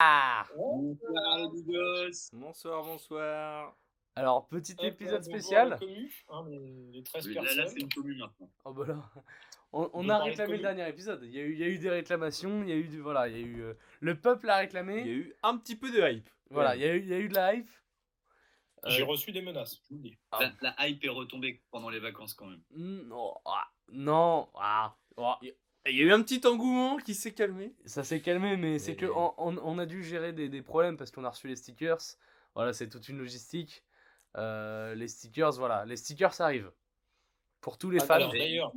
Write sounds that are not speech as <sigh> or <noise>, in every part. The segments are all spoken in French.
Bonsoir les. Bonsoir, bonsoir. Alors, petit épisode la spécial. commu, hein, les, les 13 Là, là, c'est une commune maintenant. Oh bah là, on, a réclamé le dernier épisode. Il y, a eu, il y a eu des réclamations, il y a eu du, voilà, il y a eu euh, le peuple a réclamé. Il y a eu un petit peu de hype. Voilà, il y a eu, il y a eu de la hype. J'ai Euh, reçu des menaces, je vous le dis. Ah. La, la hype est retombée pendant les vacances quand même. mm, non, ah, non, ah, oh, Il y a eu un petit engouement qui s'est calmé. ça s'est calmé, mais c'est que Mais- on, on- on a dû gérer des, des problèmes parce qu'on a reçu les stickers. Voilà, c'est toute une logistique. Euh, les stickers, voilà, les stickers ça arrive pour tous les Ah, fans. d'ailleurs,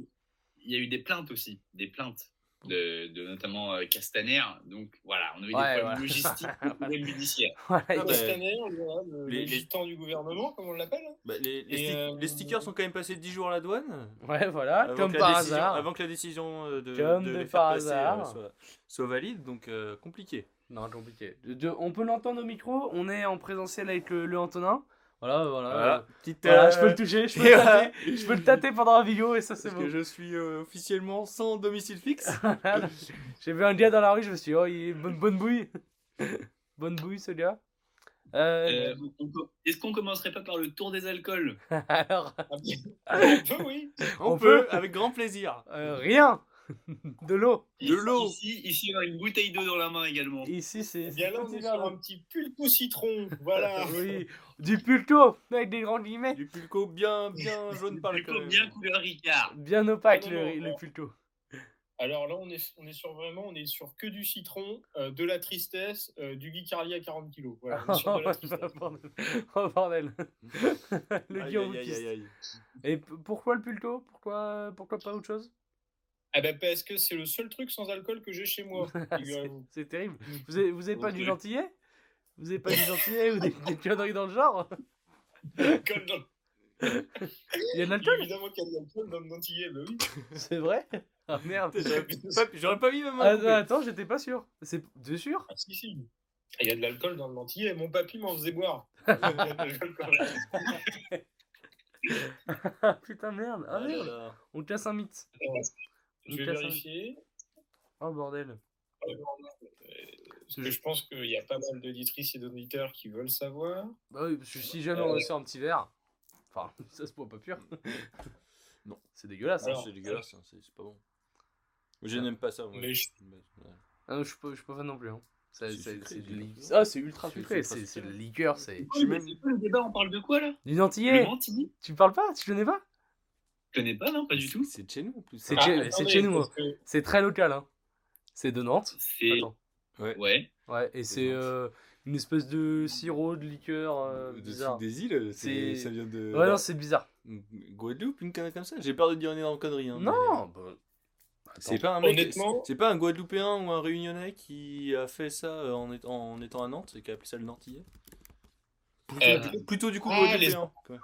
Il y a eu des plaintes aussi, des plaintes de, de notamment euh, Castaner. Donc voilà, on <laughs> <laughs> a eu Ouais, des problèmes logistiques, des problèmes judiciaires. Ah Castaner, le, les- le les- du gouvernement, comme on l'appelle. hein. Bah, les, les Et, sti- euh, les stickers sont quand même passés 10 jours à la douane. ouais, voilà, avant comme que la par décision- hasard. Avant que la décision euh, de, Comme de de les faire par passer, hasard. euh, soit, soit valide, donc euh, compliqué. Non, compliqué. De- de- on peut l'entendre au micro, on est en présentiel avec le, le Antonin. Voilà, voilà. Voilà, petite, Voilà, euh, je peux le toucher, je peux <laughs> le tâter, je peux le tâter pendant la vidéo et ça c'est Parce bon. que je suis euh, officiellement sans domicile fixe. <laughs> J'ai vu un gars dans la rue, je me suis dit, oh, il est bonne, bonne bouille. <laughs> bonne bouille ce gars. Euh, Euh, on- on- Est-ce qu'on commencerait pas par le tour des alcools? Alors, Un petit- Un peu, oui. On, On peut, peut. avec grand plaisir. euh, rien. <laughs> De l'eau. De l'eau. Ici, ici, on a une bouteille d'eau dans la main également. Ici c'est. Bien là, on est un petit pulpo citron. Voilà. <laughs> Oui, du pulco avec des grands guillemets. Du pulco bien, bien <laughs> jaune par le Du coup, bien couleur Ricard. Bien opaque le, non, non, le non. pulco. Alors là, on est, on est sur vraiment, on est sur que du citron, euh, de la tristesse, euh, du Guy Carlier à 40 kilos. Voilà, on est sur de la tristesse. bordel. Oh bordel. le Aïe, Guillaume aïe, aïe, Piste. aïe, aïe. Et pourquoi le pulto pourquoi, pourquoi pas autre chose? Ah ben parce que c'est le seul truc sans alcool que j'ai chez moi. <laughs> C'est terrible. Vous avez, vous pas du gentillet? Vous avez pas du gentillet ou des, des conneries dans le genre? Alcool dans- Il y a de l'alcool? Évidemment qu'il y a de l'alcool dans le dentillé, bah oui. <laughs> C'est vrai? Ah merde. J'aurais pas, mis ma main. Ah, attends, j'étais pas sûr. C'est de sûr? Ah si, si. Il y a de l'alcool dans le dentillé. Mon papy m'en faisait boire. <laughs> L'alcool. Ah putain merde. Ah Ah merde. On casse un mythe. Je vais vérifier. Oh bordel. Euh, Parce que je pense qu'il y a pas mal d'auditrices et d'auditeurs qui veulent savoir. Bah oui, parce que si jamais on sort un petit verre. Enfin, <laughs> ça se boit pas pur. <laughs> Non. C'est dégueulasse. hein. C'est dégueulasse, hein, c'est pas bon. Je n'aime pas ça. moi. Mais je- Ouais. Ah non, je suis pas, je suis pas fan non plus. Hein. C'est li-. Ah, c'est ultra C'est sucré. C'est c'est de liqueur. C'est mais c'est quoi le débat On parle de quoi là? Du Le Antillais. Montigny Tu parles pas? Tu connais pas? Je connais pas, non, pas du tout. C'est de chez nous en plus. C'est ça. de chez- Ah, c'est de chez nous, parce que- C'est très local. Hein. C'est de Nantes. C'est. Ouais. Ouais. Ouais, et C'est euh, une espèce de sirop, de liqueur euh, Dessus bizarre. des îles, c'est- ça vient de. Ouais, non, c'est bizarre. Guadeloupe, une connerie comme ça? J'ai peur de dire une énorme connerie. hein, Non mais- bah, C'est pas un mec. Honnêtement- C'est pas un Guadeloupéen ou un Réunionnais qui a fait ça euh, en étant, en étant à Nantes et qui a appelé ça le Nantillais. Plutôt, Euh, du- plutôt du coup ah, Guadeloupéen. quoi.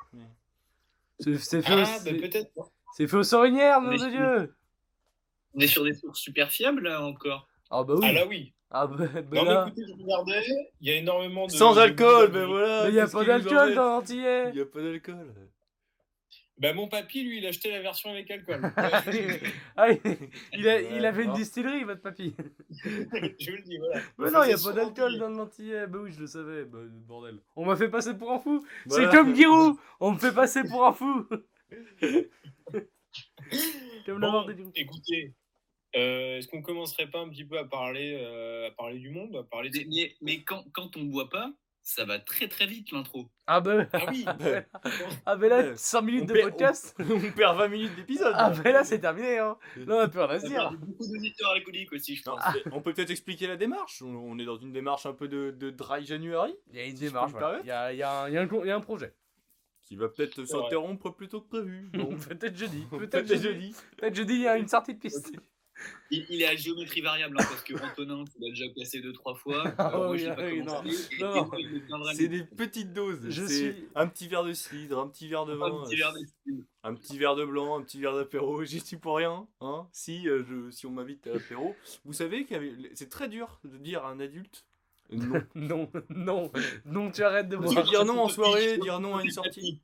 C'est fait, Ah, au- bah peut-être. non. c'est fait au Sorinière, nom de. Dieu On est sur des sources super fiables là encore. Ah bah oui Ah là oui. Ah bah, bah Non, mais écoutez, je regardais, il y a énormément de. Sans alcool, ben voilà. Mais y a qu'est-ce pas d'alcool dans l'Antillais Il y a pas d'alcool. Bah, mon papy, lui, il a acheté la version avec alcool. <laughs> Ah, il, il a- il avait une distillerie, votre papy. <laughs> je vous le dis, voilà. Mais non, il y a pas d'alcool dans l'Antillais. Bah oui, je le savais. Bah, bordel. On m'a fait passer pour un fou. Voilà. C'est comme Giroud. On me fait passer pour un fou. <laughs> comme le Bon, écoutez, euh, est-ce qu'on commencerait pas un petit peu à parler, euh, à parler du monde, à parler de... Mais, mais, mais quand, quand on boit pas, ça va très très vite l'intro. Ah bah, Ah oui <laughs> <laughs> ah bah là, Ouais. 5 minutes On de perd- podcast. On perd 20 minutes d'épisode. Ah bah là, c'est terminé. Hein. Là, on a plus rien se dire. beaucoup d'auditeurs alcooliques aussi, je pense. on peut peut-être expliquer la démarche. On, est dans une démarche un peu de, de dry January Il y a une Si démarche. voilà. Il y a, il y a un- il y a un con- il y a un projet. qui va peut-être s'interrompre plus tôt que prévu. <laughs> Peut-être jeudi. Peut-être jeudi. Peut-être jeudi, il y a une sortie de piste. Il, il est à géométrie variable hein, parce que Antonin, tu l'as déjà placé deux trois fois. Ah Euh, oui, c'est. Des petites doses. Je suis- un petit verre de cidre, un petit verre de vin, un petit verre de style. un petit verre de blanc, un petit verre d'apéro. <laughs> J'y suis pour rien. Hein si, euh, je, si on m'invite à l'apéro. Vous savez que c'est très dur de dire à un adulte non. <laughs> Non, non, non, tu arrêtes de boire. dire non en soirée, <laughs> dire non à une sortie.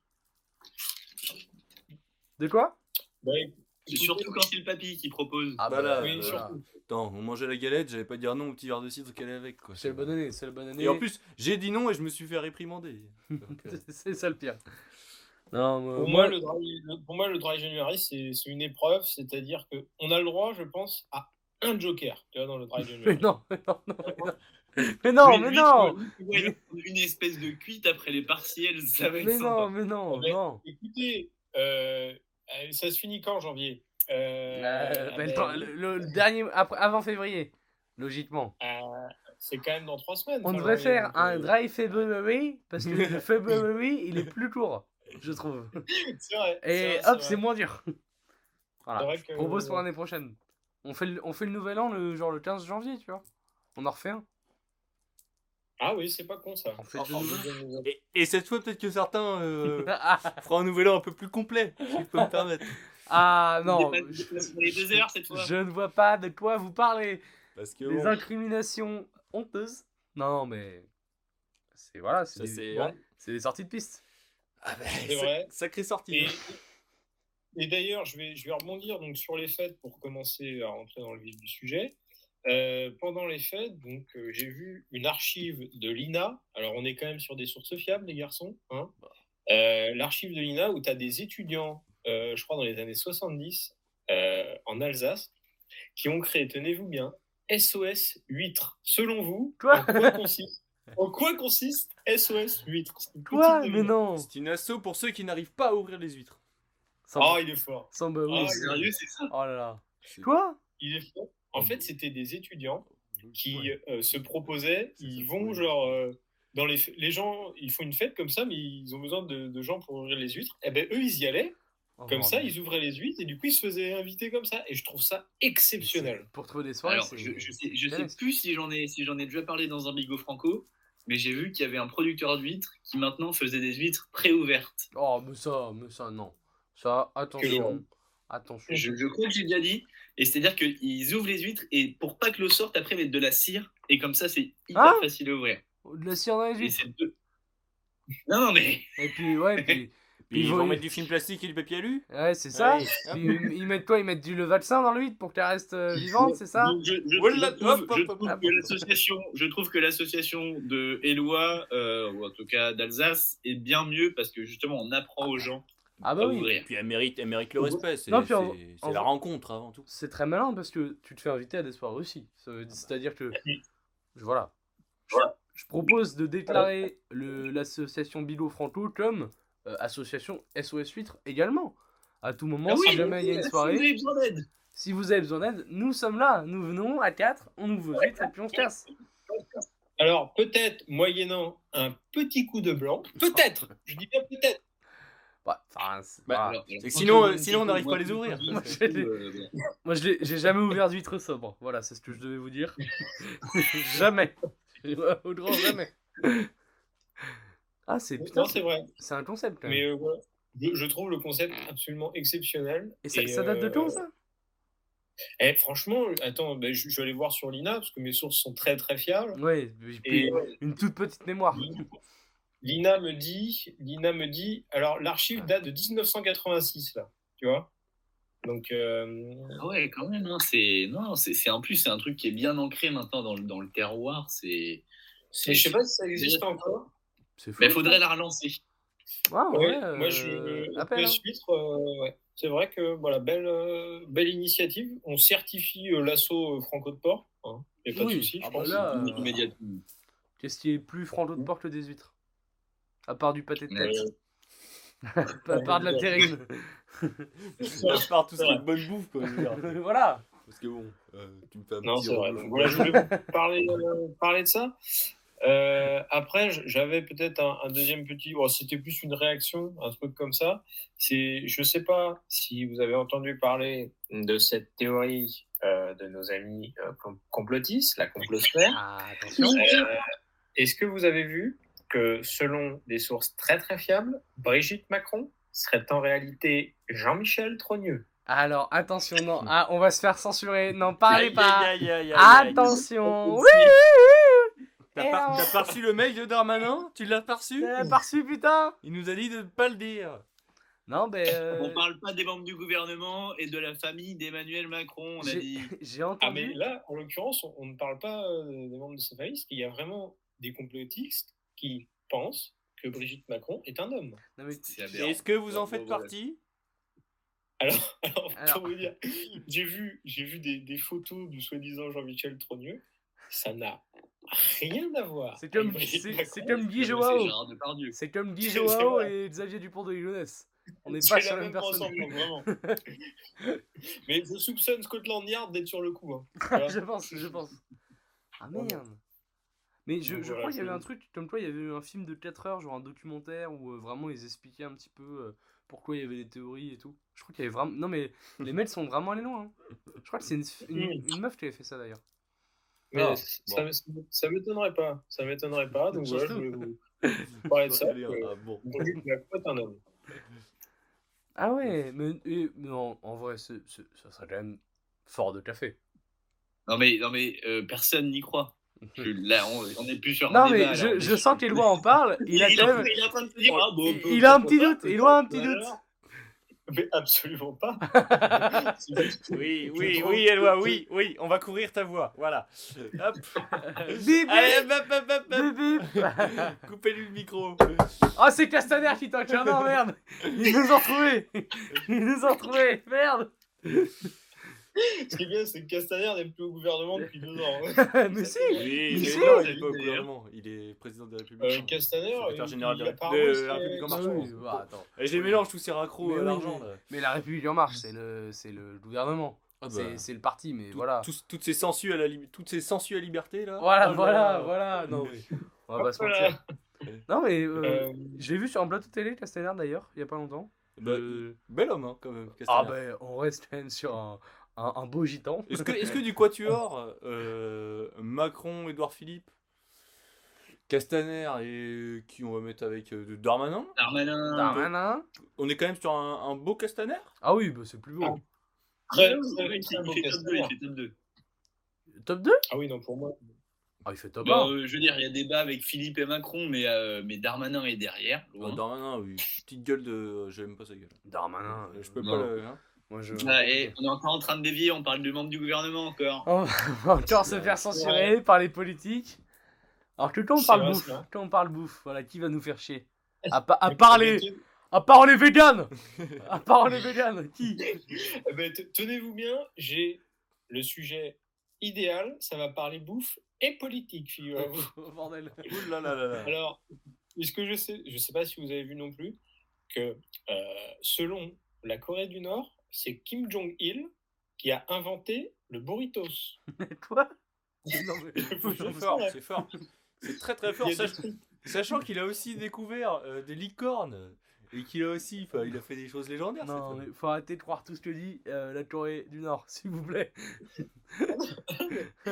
De quoi? Bah, Surtout quand c'est le papy qui propose. Ah bah là, Oui, voilà. surtout. Attends, on mangeait la galette, j'allais pas dire non au petit verre de cidre qu'elle est avec. Quoi. C'est le bon année, c'est le bon année. Et en plus, j'ai dit non et je me suis fait réprimander. Donc, euh, <laughs> c'est ça le pire. Non, Pour moi, le dry, le- pour moi, le dry January, c'est c'est une épreuve, c'est-à-dire qu'on a le droit, je pense, à un joker tu vois, dans le dry Mais <laughs> January. non, mais non, non, mais non. Mais non, mais lui, non une espèce de cuite après les partiels, ça va être Mais sympa. non, mais non, Mais- non. Écoutez, euh, euh, ça se finit quand, janvier? Euh, Euh, ben, le, temps- le- le- le dernier, après, avant février, logiquement. C'est quand même dans trois semaines. On devrait janvier, faire donc, un dry February, parce que le <laughs> February, il est plus court, je trouve. <laughs> C'est vrai. Et vrai, hop, c'est moins dur. Voilà, je que- propose pour l'année prochaine. On fait, le, on fait le nouvel an, le, genre le 15 janvier, tu vois. On en refait un. Ah oui, c'est pas con ça. Fait. Et, et cette fois, peut-être que certains euh, <laughs> feront un nouvel an un peu plus complet, si je peux me permettre. ah, On non, je, dépasse les deux heures cette fois. je ne vois pas de quoi vous parlez. Parce que Les bon, incriminations honteuses. Non, mais. C'est voilà, c'est des, sorties de piste. Ah C'est vrai. Sacrée sortie. Et, et d'ailleurs, je vais, je vais rebondir donc sur les fêtes pour commencer à rentrer dans le vif du sujet. Euh, pendant les fêtes, donc euh, j'ai vu une archive de l'INA. Alors on est quand même sur des sources fiables, les garçons. Hein Euh, L'archive de l'INA où tu as des étudiants, euh, je crois dans les années 70, euh, en Alsace, qui ont créé, tenez-vous bien, SOS huître. Selon vous, Quoi en quoi consiste, en quoi consiste SOS huître C'est une Quoi? Mais non C'est une asso pour ceux qui n'arrivent pas à ouvrir les huîtres. Sans, Ah, il est fort. sans. Ah, Sérieux, c'est ça? Oh là là. Quoi? Il est fort. En fait, c'était des étudiants qui Ouais. euh, se proposaient, ils vont genre euh, dans les les gens, ils font une fête comme ça, mais ils ont besoin de, de gens pour ouvrir les huîtres. Et ben eux, ils y allaient Oh, comme ça, ils ouvraient les huîtres et du coup, ils se faisaient inviter comme ça. Et je trouve ça exceptionnel. Pour trouver des soirées, Alors, je, je sais, je sais Intéressant. plus si j'en ai, si j'en ai déjà parlé dans un bigot franco, mais j'ai vu qu'il y avait un producteur d'huîtres qui maintenant faisait des huîtres pré-ouvertes. Oh, mais ça, mais ça, non. Ça, attention. Attention. Je, je crois que j'ai déjà dit. Et c'est-à-dire qu'ils ouvrent les huîtres et pour pas que l'eau sorte, après, ils mettent de la cire. Et comme ça, c'est hyper Ah facile à ouvrir. De la cire dans les huîtres. deux. Non, non, mais. Et puis, ouais, et puis. <laughs> Puis Ils ils vont- vont mettre du film plastique et du papier alu? Ouais, c'est ça. Ouais. Puis, ils ils mettent quoi? Ils mettent du levaxin dans l'huître pour qu'elle reste euh, vivante, c'est ça? Trouve, hop, hop, hop, je trouve que l'association de Éloi, euh, ou en tout cas d'Alsace, est bien mieux parce que justement, on apprend aux gens Ah bah oui. ouvrir. Puis elle mérite, elle mérite le respect. C'est Non, puis en- c'est- en- c'est la rencontre avant tout. C'est très malin parce que tu te fais inviter à des soirées aussi. Ça veut- C'est-à-dire que. je- Voilà. Je, Voilà. je propose de déclarer le- l'association Bilo Franco comme euh, association SOS Huître également. À tout moment, Ah oui, si jamais il y a une si soirée, vous avez besoin d'aide. si vous avez besoin d'aide, nous sommes là. Nous venons à 4, on ouvre vos huîtres et puis on se casse. Alors peut-être moyennant un petit coup de blanc, peut-être. Je dis bien peut-être. Bah, c'est- Bah. Alors, quand sinon, on euh, sinon, on n'arrive pas à les ouvrir. Moi, euh, <laughs> bon. Moi, je j'ai jamais ouvert d'huître sobre. Voilà, c'est ce que je devais vous dire. <laughs> jamais. <laughs> Au grand jamais. Ah, c'est putain, Non, c'est vrai. c'est un concept quand même. Mais euh, voilà. je, je trouve le concept absolument exceptionnel. Et ça, ça date de euh, quand ça? Eh, Franchement, attends, ben, je, je vais aller voir sur l'INA parce que mes sources sont très très fiables. Et euh, une toute petite mémoire. l'INA me dit, l'INA me dit, alors l'archive date de 1986 là, tu vois. Donc euh, Ah ouais, quand même. hein, c'est non, c'est c'est en plus c'est un truc qui est bien ancré maintenant dans le dans le terroir. C'est. je sais pas si ça existe encore. C'est fou. Mais faudrait la relancer. Ah, ouais, Ouais, euh, moi je la hein. suite, euh, ouais. C'est vrai que voilà, belle, euh, belle initiative. On certifie euh, l'assaut euh, Franco de Port. Hein. Pas Oui. de souci, je Ah bah pense. là, euh. Qu'est-ce qui est plus franco de porte que des huîtres? À part du pâté de tête. <laughs> à part de la terrine. <laughs> Ça part tout ce qui est bonne bouffe, quoi. je veux dire. <laughs> voilà. Parce que bon, euh, tu me fais un Non, petit c'est vrai. Donc, voilà, je voulais vous parler, euh, parler de ça. Euh, après, j'avais peut-être un, un deuxième petit. bon, C'était plus une réaction, un truc comme ça. C'est, je sais pas si vous avez entendu parler de cette théorie euh, de nos amis euh, com- complotistes, la complosphère. Ah, attention. Euh, Est-ce que vous avez vu que, selon des sources très très fiables, Brigitte Macron serait en réalité Jean-Michel Trogneux Alors, attention, non. Ah, on va se faire censurer. N'en parlez pas. Attention. Oui, T'as oui, oui. pas, t'as pas reçu le mail de Darmanin? Tu l'as pas reçu? T'as pas reçu, putain? Il nous a dit de pas le dire. Non, ben. euh, On parle pas des membres du gouvernement et de la famille d'Emmanuel Macron, on a j'ai- dit. J'ai Ah, mais entendu. là, en l'occurrence, on, on ne parle pas euh, des membres de sa famille, parce qu'il y a vraiment des complotistes qui pensent que Brigitte Macron est un homme. Est-ce que vous en faites partie? Alors, alors, <laughs> Alors. pour vous dire, j'ai vu, j'ai vu des, des photos du soi-disant Jean-Michel Trogneux. Ça n'a rien à voir. C'est comme, avec Brigitte c'est, Macron. c'est comme Guy Joao. C'est comme Guy <laughs> Joao et Xavier Dupont de Ligonnès. On n'est <laughs> pas sur la même personne. vraiment. Mais je soupçonne Scotland Yard d'être sur le coup. hein. je pense, je pense. Ah merde. Mais je, je voilà, crois qu'il y avait un truc, comme toi, il y avait eu un film de 4 heures, genre un documentaire où euh, vraiment ils expliquaient un petit peu euh, pourquoi il y avait des théories et tout. Je crois qu'il y avait vraiment. Non, mais les <laughs> mecs sont vraiment allés loin. hein. Je crois que c'est une, une, une meuf qui avait fait ça d'ailleurs. Mais Ah, ça, ça m'étonnerait pas. Ça m'étonnerait pas. Donc voilà, je vais vous <laughs> parler de ça. Ah, bon. Un homme. Ah ouais, mais, et- mais en, en vrai, ça serait quand même fort de café. Non mais, non mais euh, personne n'y croit. <laughs> Là, on, on est plus sur Non, mais je, sens qu'Éloi en parle, <laughs> il a est quand en- même. il est en train de se dire, ah, bon, il- peu- il a un petit doute, a un petit ou doute. <laughs> Mais absolument pas. Oui, oui, oui, Eloi, oui, oui, on va couvrir ta voix. Voilà. Hop. Bip, Allez, hop, hop. bip, bip. Coupez-lui le micro. Oh, c'est Castaner qui là, non, merde Ils nous ont retrouvés Ils nous ont retrouvés, merde Ce qui est bien, c'est que Castaner n'est plus au gouvernement depuis deux ans. hein. <laughs> Mais si Oui, Mais mais si. non, il est pas au gouvernement. Il est président de la République. Euh, Castaner, Secrétaire général de, la République en Ah marche. oui, bah, attends. Et je les mélange tous ces raccros l'argent. mais- la République en marche, c'est le, c'est le gouvernement. Ah bah, C'est c'est le parti, mais tout- voilà. toutes ces sensus à la toutes ces sensus à liberté là. Voilà, Oh voilà, là. voilà. Non, mais on va pas se Voilà. mentir. Non, mais euh, Euh, j'ai vu sur un plateau télé Castaner d'ailleurs, il y a pas longtemps. Bah, Le- Bel homme hein, quand même. Ah ben, on reste quand même sur un, un, un beau gitan. Est-ce que, est-ce que du <laughs> Quatuor, euh, Macron, Édouard Philippe, Castaner et qui on va mettre avec euh, Darmanin, Darmanin. Darmanin on est quand même sur un, un beau Castaner? Ah oui, bah, c'est plus beau. Très, Ouais, très, ouais, très il beau fait top 2, Castaner. il fait top 2. Top 2 Ah oui, non, pour moi. Ah, il fait top Bah, 1. euh, je veux dire, il y a débat avec Philippe et Macron, mais, euh, mais Darmanin est derrière. Ah, Darmanin, oui. Petite gueule de. J'aime pas sa gueule. Darmanin. Euh, je peux non. pas le. hein. Moi, je. Ah, et on est encore en train de dévier, on parle du membre du gouvernement encore. <laughs> On va encore se faire censurer par les politiques. Alors que quand on parle bouffe, quand on parle bouffe, voilà, qui va nous faire chier? À, <laughs> pa- à part les, à part les véganes <laughs> À part les véganes, qui? Eh ben, te- Tenez-vous bien, j'ai le sujet idéal. Ça va parler bouffe et politique, figurez-vous. Oh, Bordel. Ouh là là là là. Alors, puisque je sais, je sais pas si vous avez vu non plus, que euh, selon la Corée du Nord, c'est Kim Jong-il qui a inventé le burritos. <laughs> Quoi? <laughs> C'est fort, c'est fort. C'est très très fort. des Sachant qu'il a aussi découvert euh, des licornes. Et qu'il a aussi. il a fait des choses légendaires. Non, mais faut arrêter de croire tout ce que dit euh, la Corée du Nord, <laughs> s'il vous plaît.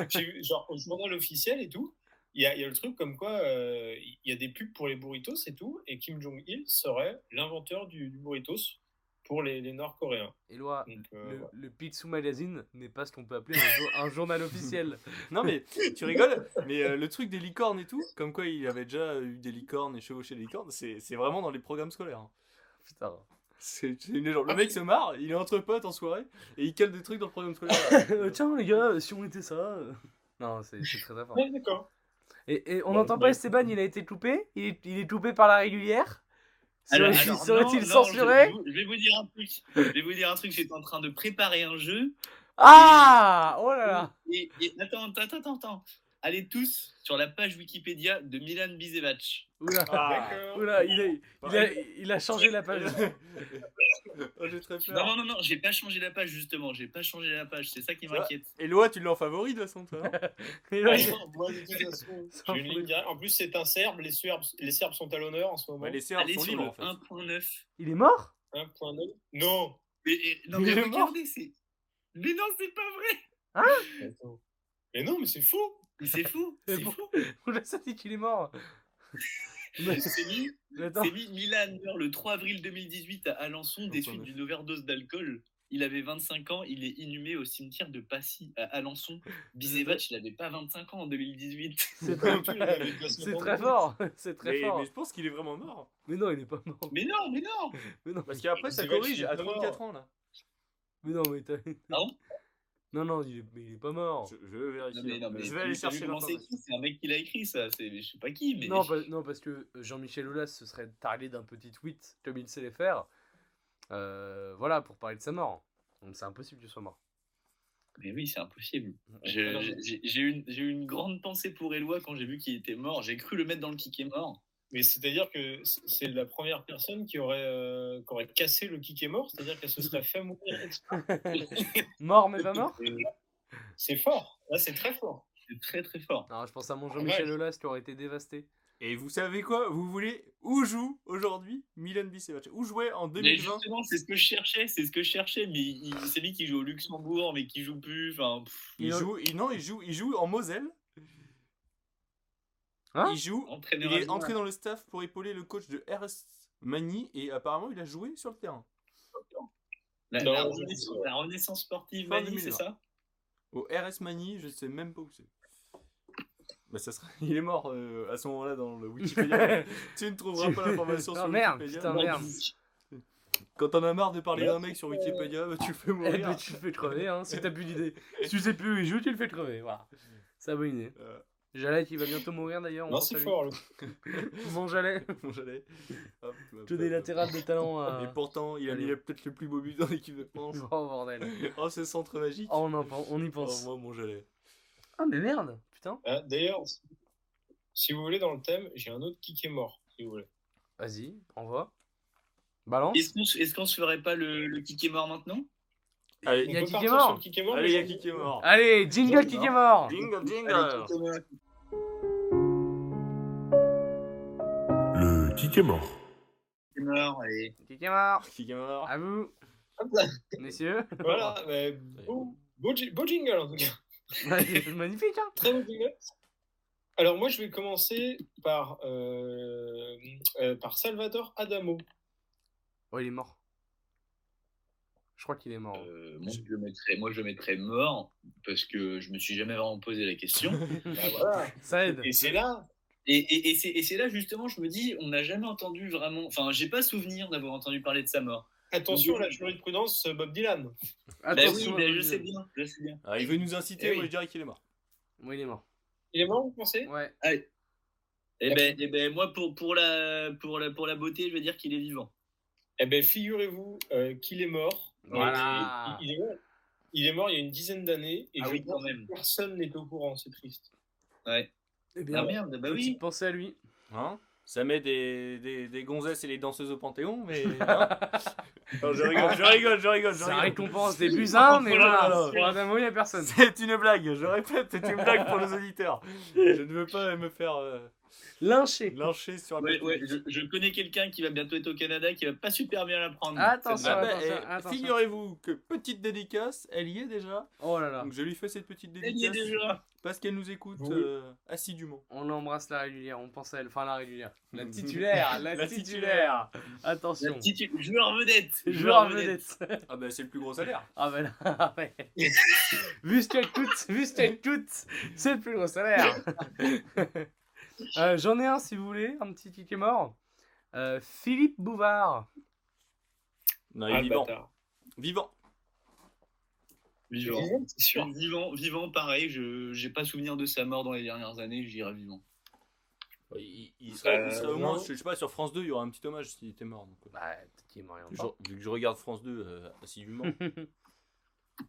J'ai vu, genre, au journal officiel et tout, il y a, il y a le truc comme quoi euh, il y a des pubs pour les burritos et tout, et Kim Jong-il serait l'inventeur du, du burritos pour les, les Nord-Coréens. Éloi, Donc, euh, le, Pitsu Magazine n'est pas ce qu'on peut appeler un, jour- un journal officiel. <laughs> Non mais tu rigoles, mais euh, le truc des licornes et tout, comme quoi il avait déjà eu des licornes et chevauché des licornes, c'est vraiment dans les programmes scolaires. hein. Putain. C'est c'est une légende. Le mec se marre, il est entre potes en soirée et il cale des trucs dans le programme scolaire. <laughs> Euh, tiens les gars, si on était ça. euh. Non, c'est très très fort. Ouais, d'accord. Et, et on Ouais, n'entend ouais. pas Esteban, il a été coupé Il est, il est coupé par la régulière? Serait-il censuré je, vais vous dire un truc. Je vais vous dire un truc. J'étais en train de préparer un jeu. Ah Oh là là Et, et- attends, attends, attends, attends. Allez tous sur la page Wikipédia de Milan Bisevac. Oula, Ah. Oula il, a, il, a, il a changé la page. <laughs> oh, très Non, peur. non, non, non, j'ai pas changé la page justement. J'ai pas changé la page. C'est ça qui m'inquiète. Et Loa, tu l'as en favori de toute façon, toi. En plus, c'est un Serbe. Les Serbes, les Serbes sont à l'honneur en ce moment. Ouais, Les Serbes Allez sont libres le en fait. 1.9. il est mort? 1.9. Non. Mais, et- non, mais regardez, c'est. Mais non, c'est pas vrai. Attends. Mais non, mais c'est faux. Mais c'est fou. <laughs> C'est fou. <laughs> Oula, ça dit qu'il est mort. <laughs> C'est mis, mis Milan meurt le 3 avril 2018 à Alençon des suites 1.9. d'une overdose d'alcool. il avait 25 ans, il est inhumé au cimetière de Passy à Alençon. Bizevac, il avait pas 25 ans en 2018. C'est très, fort. C'est très Mais, fort. mais je pense qu'il est vraiment mort. Mais non, il est pas mort. Mais non, mais non Mais non, Parce qu'après, ça corrige à pas mort. 34 ans là. mais non, mais t'as. Pardon Non, non, il est, mais il est pas mort. Je, je vais vérifier. Non, mais, non, mais je vais aller chercher c'est un mec qui l'a écrit, ça. C'est, je sais pas qui, mais. Non, pas- non, parce que Jean-Michel Aulas se serait targué d'un petit tweet, comme il sait les faire. Euh, voilà, pour parler de sa mort. Donc c'est impossible qu'il soit mort. Mais oui, c'est impossible. J'ai- eu, une- j'ai eu une grande pensée pour Eloi quand j'ai vu qu'il était mort. J'ai cru le mettre dans le kick est mort. Mais c'est-à-dire que c'est la première personne qui aurait, euh, qui aurait cassé le kick est mort, c'est-à-dire qu'elle se serait fait mourir. <laughs> Mort mais pas mort? Et C'est fort, là c'est très fort. C'est très très fort. Non, je pense à mon Jean-Michel ouais. Aulas qui aurait été dévasté. Et vous savez quoi? Vous voulez où joue aujourd'hui Milan Bicevac? Où jouait en Mais 2020 justement, c'est ce que je cherchais, c'est ce que je cherchais. Mais il- c'est lui qui joue au Luxembourg, mais qui joue plus. Enfin, pff, il Il- joue, il- non, il joue, il joue en Moselle. Hein il joue. entraîneur Il est adjoint. entré dans le staff pour épauler le coach de RS Magny et apparemment il a joué sur le terrain. La, Non, la je- renaissance, la renaissance sportive, Mani, c'est 2020. ça? Au RS Magny, je sais même pas où c'est. Bah, ça sera... <laughs> Il est mort euh, à ce moment-là dans le Wikipédia. <laughs> tu ne trouveras pas l'information Ah, sur merde, Wikipédia. putain, merde. Quand t'en as marre de parler d'un mec sur Wikipédia, bah, tu le fais Eh mourir. ben, tu le fais crever, hein, si t'as plus d'idée. Si tu sais plus où il joue, tu le fais crever. Voilà. <laughs> C'est bonne idée. Euh, Jalais qui va bientôt mourir d'ailleurs. on Non, c'est fort. <laughs> Mon Jalais. <laughs> bon, j'allais. Hop, Que des latérales de talent. Et À... pourtant, il a mis peut-être le plus beau but dans l'équipe de France. <laughs> Oh bordel. oh, ce centre magique. Oh, on, en pen- on y Oh, pense. moi, mon Jalais. Ah, mais merde, putain. Ah, D'ailleurs, si vous voulez dans le thème, j'ai un autre kick est mort, si vous voulez. Vas-y, envoie. Balance. Est-ce qu'on se- est-ce qu'on se ferait pas le, le kick est mort maintenant? Allez, Il y a qui est mort allez, il y a mais qui qui est mort. Allez, jingle qui est mort. Jingle, jingle. Le kick est mort. Kick est mort, allez. Qui est mort. Qui est mort. À vous, Hop là. messieurs. Voilà, mais beau, beau, ji- beau jingle en tout cas. Magnifique, hein. Très beau jingle. Alors moi je vais commencer par, euh, euh, par Salvatore Adamo. Oh, il est mort. Je crois qu'il est mort. Euh, moi, je le mettrais, moi, je le mettrais mort parce que je me suis jamais vraiment posé la question. <laughs> Bah, voilà. Ça aide. Et c'est là, Et, et, et c'est et c'est là justement, je me dis, on n'a jamais entendu vraiment. Enfin, j'ai pas souvenir d'avoir entendu parler de sa mort. attention à la jurisprudence Bob Dylan. Bah oui, Attention, mais je Magnifique. sais bien, je sais bien. Ah, il veut nous inciter, Eh moi oui. je dirais qu'il est mort. Oui, il est mort. Il est mort, vous pensez? Ouais. Et ben, et ben, moi, pour, pour, la, pour, la, pour la beauté, je vais dire qu'il est vivant. Eh bien, figurez-vous euh, qu'il est mort. Voilà. Il, il est mort. Il est mort il y a une dizaine d'années et Ah je oui, quand pense même. que personne n'est au courant, c'est triste. Ouais. Eh Ah merde, bah oui. Pensée à lui. Hein? Ça met des, des, des gonzesses et les danseuses au Panthéon, mais. <laughs> hein? Non, je rigole, je rigole, je rigole. Je Ça rigole. récompense des buzzins, mais Oh là. Pour Adamo, il n'y a personne. C'est une blague, je répète, c'est une blague pour nos auditeurs. <laughs> Je ne veux pas me faire euh, Lynché. lyncher sur la Ouais, je, je connais quelqu'un qui va bientôt être au Canada qui va pas super bien la prendre. Attention, Ah bah, attention, eh, attention. Figurez-vous que petite dédicace, elle y est déjà. Oh là là. Donc je lui fais cette petite Elle y est dédicace déjà. parce qu'elle nous écoute Oui. euh, assidûment. On embrasse la régulière, on pense à elle. Enfin, la régulière. La titulaire, la, <laughs> La titulaire. La Attention. petite joueur vedette. Joueur vedette. Ah bah c'est le plus gros salaire. Ah ben là, <laughs> ouais. <laughs> vu ce qu'elle coûte, vu ce qu'elle coûte, c'est le plus gros salaire. Euh, J'en ai un si vous voulez, un petit ticket mort. Euh, Philippe Bouvard. Non, il est Ah, vivant. bâtard. Vivant. Vivant. C'est sûr. Vivant, vivant, pareil, je j'ai pas souvenir de sa mort dans les dernières années, je dirais vivant. Il, il serait, il Euh, serait au moins, je sais pas, sur France 2, il y aura un petit hommage s'il était mort. donc, Bah, peut-être qu'il est mort il y a je- longtemps. vu que je regarde France 2 euh, assidûment. <laughs>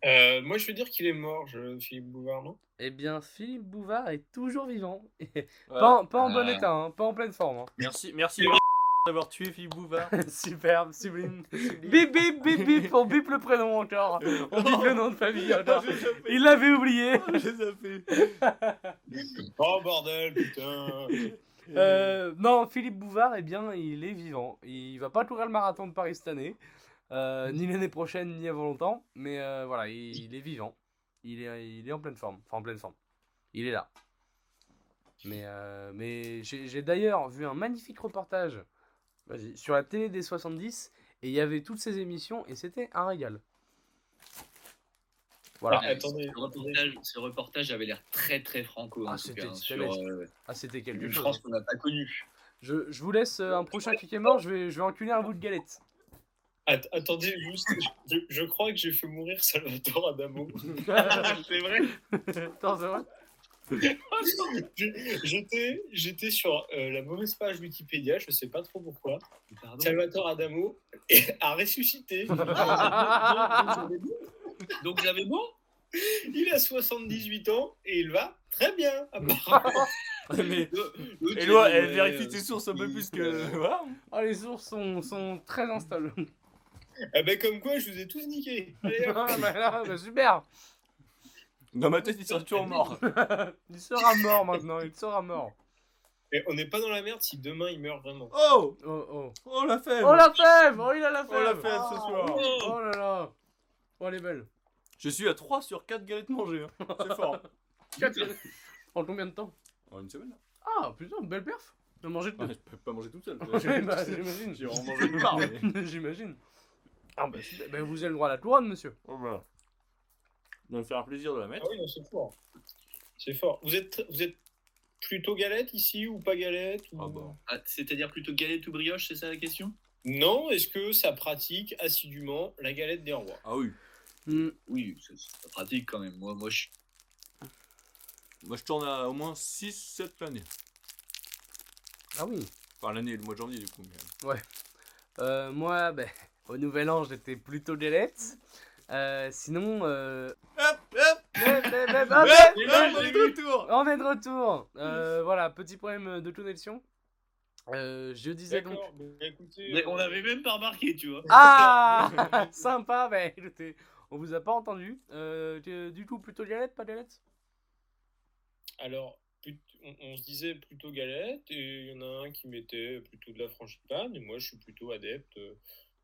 Euh, moi, je veux dire qu'il est mort, je... Philippe Bouvard, non? Eh bien, Philippe Bouvard est toujours vivant. <laughs> Ouais. Pas, en, pas en bon état, hein, pas en pleine forme. hein. Merci, merci <laughs> d'avoir tué Philippe Bouvard. <laughs> Superbe, sublime. bip bip bip bip, on bip le prénom encore. On bip le nom de famille encore. Il l'avait oublié. Oh bordel, putain Euh, non, Philippe Bouvard, eh bien, il est vivant. Il va pas courir le marathon de Paris cette année, euh, ni l'année prochaine, ni avant longtemps. Mais euh, voilà, il, il est vivant. Il est, il est en pleine forme. Enfin, en pleine forme. Il est là. Mais, euh, mais j'ai d'ailleurs vu un magnifique reportage sur la télé des 70 et il y avait toutes ces émissions et c'était un régal. Voilà. Ah, attendez, Ce reportage, ce reportage avait l'air très très franco. Ah, en tout c'était hein, euh, Ah, c'était quelque une chose. France qu'on n'a pas connue. Je, je vous laisse un prochain clic est mort, je vais, je vais enculer un bout de galette. Att- attendez juste, je, je crois que j'ai fait mourir Salvatore Adamo. <laughs> C'est vrai Attends, c'est vrai J'étais, j'étais sur euh, la mauvaise page Wikipédia, je sais pas trop pourquoi. Pardon. Salvatore Adamo <laughs> a ressuscité. <laughs> Donc j'avais bon Il a 78 ans et il va très bien. apparemment. Mais Eloi, elle euh, vérifie tes sources un peu plus que. euh. Ah, les ours sont, sont très instables. Eh ben comme quoi, je vous ai tous niqués. Allez, hop. Ah, bah, là, bah, super Dans ma tête, il sera toujours mort. <laughs> Il sera mort maintenant, il sera mort. Et on n'est pas dans la merde si demain il meurt vraiment. Oh Oh, oh. Oh la fève Oh la fève Oh, il a la Oh la fève fève ce soir Oh là là Oh, elle est belle. Je suis à 3 sur 4 galettes mangées. hein. C'est <laughs> fort. En combien de temps? En une semaine là Ah, putain, belle perf De manger de Ouais, Je peux pas manger toute seule. <laughs> Ouais, bah, j'imagine. J'ai vraiment mangé une part. mais- J'imagine. Ah bah. Bah, vous avez le droit à la couronne, monsieur. Oh, voilà. Ça me faire un plaisir de la Ah mettre. oui, non, c'est fort. C'est fort. Vous êtes, vous êtes plutôt galette ici ou pas galette ou- Ah bah. Ah, C'est-à-dire plutôt galette ou brioche, c'est ça la question? Non, est-ce que ça pratique assidûment la galette des rois? Ah oui. Hmm. Oui, c'est c'est pratique quand même. Moi, moi je... Moi je tourne à au moins 6-7 l'année. Ah oui. Enfin l'année, le mois de janvier du coup. Mais... Euh, moi, ben, au Nouvel An, j'étais plutôt galette. Euh, sinon, euh... Hop hop <laughs> Hop, hop, on est de retour on est de retour. Euh, voilà, petit problème de connexion. Euh, je disais donc. Bah, écoutez. Mais on n'avait même pas remarqué, tu vois. Ah <laughs> <laughs> Sympa, ben écoutez, on vous a pas entendu. Euh, du coup, plutôt galette, pas galette? Alors, on, on se disait plutôt galette, et il y en a un qui mettait plutôt de la frangipane, et moi je suis plutôt adepte euh,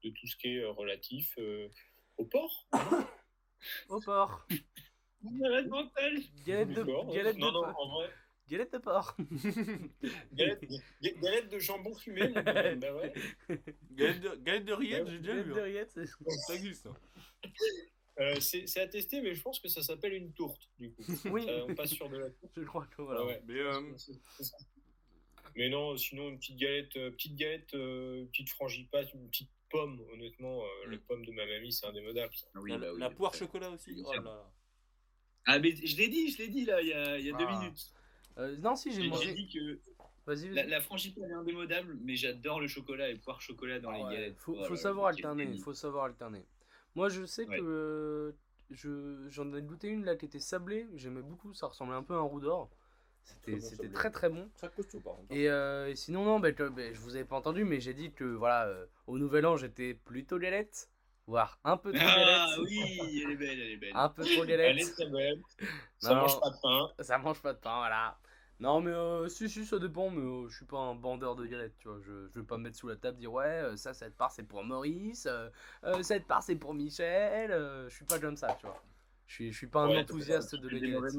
de tout ce qui est euh, relatif euh, au porc. <laughs> Au porc. Malade mental. Galette de, porc, galette de, non, non, porc. en vrai, galette de porc. <laughs> galette, ga- galette de jambon fumé, mon bah ouais. Galette de, galette de rillettes, j'ai déjà Galette vu. de hein. rillettes, c'est- Ça existe. hein. Euh, c'est c'est à tester, mais je pense que ça s'appelle une tourte, du coup. <laughs> Oui, Ça, on passe sur de la tourte. je crois que voilà. Ouais, ouais. Mais euh. Mais non, sinon une petite galette, euh, petite galette, euh, petite frangipane, une petite pomme. Honnêtement, euh, Mm. les pommes de ma mamie, c'est indémodable. ça. Oui, la, bah oui. la poire chocolat aussi. Oh là. Ah, mais je l'ai dit, je l'ai dit là, il y a, il y a deux Ah. minutes. Euh, non, si, j'ai mangé. dit que Vas-y, la, vas-y. la frangipane est indémodable, mais j'adore le chocolat et poire chocolat dans Ah les ouais, galettes. Faut, Voilà, faut savoir alterner, faut savoir alterner. Moi, je sais Ouais. que euh, je j'en ai goûté une là qui était sablée, j'aimais beaucoup, ça ressemblait un peu à un roux d'or. C'était Très très très bon. Ça costaud par contre. Et, euh, et sinon, non, bah, que- bah, je vous avais pas entendu, mais j'ai dit que voilà, euh, au Nouvel An, j'étais plutôt galette, voire un peu trop Ah galette. oui, elle est belle, elle est belle. Un peu trop Elle est galette. très belle. Ça Non. mange pas de pain. Ça mange pas de pain, voilà. Non, mais euh, si, si, ça dépend, mais euh, je suis pas un bandeur de galettes, tu vois. Je, je vais pas me mettre sous la table dire ouais, euh, ça, cette part c'est pour Maurice, cette part c'est pour Michel. je suis pas comme ça, tu vois. Je suis, je suis pas un Ouais, enthousiaste de la galette.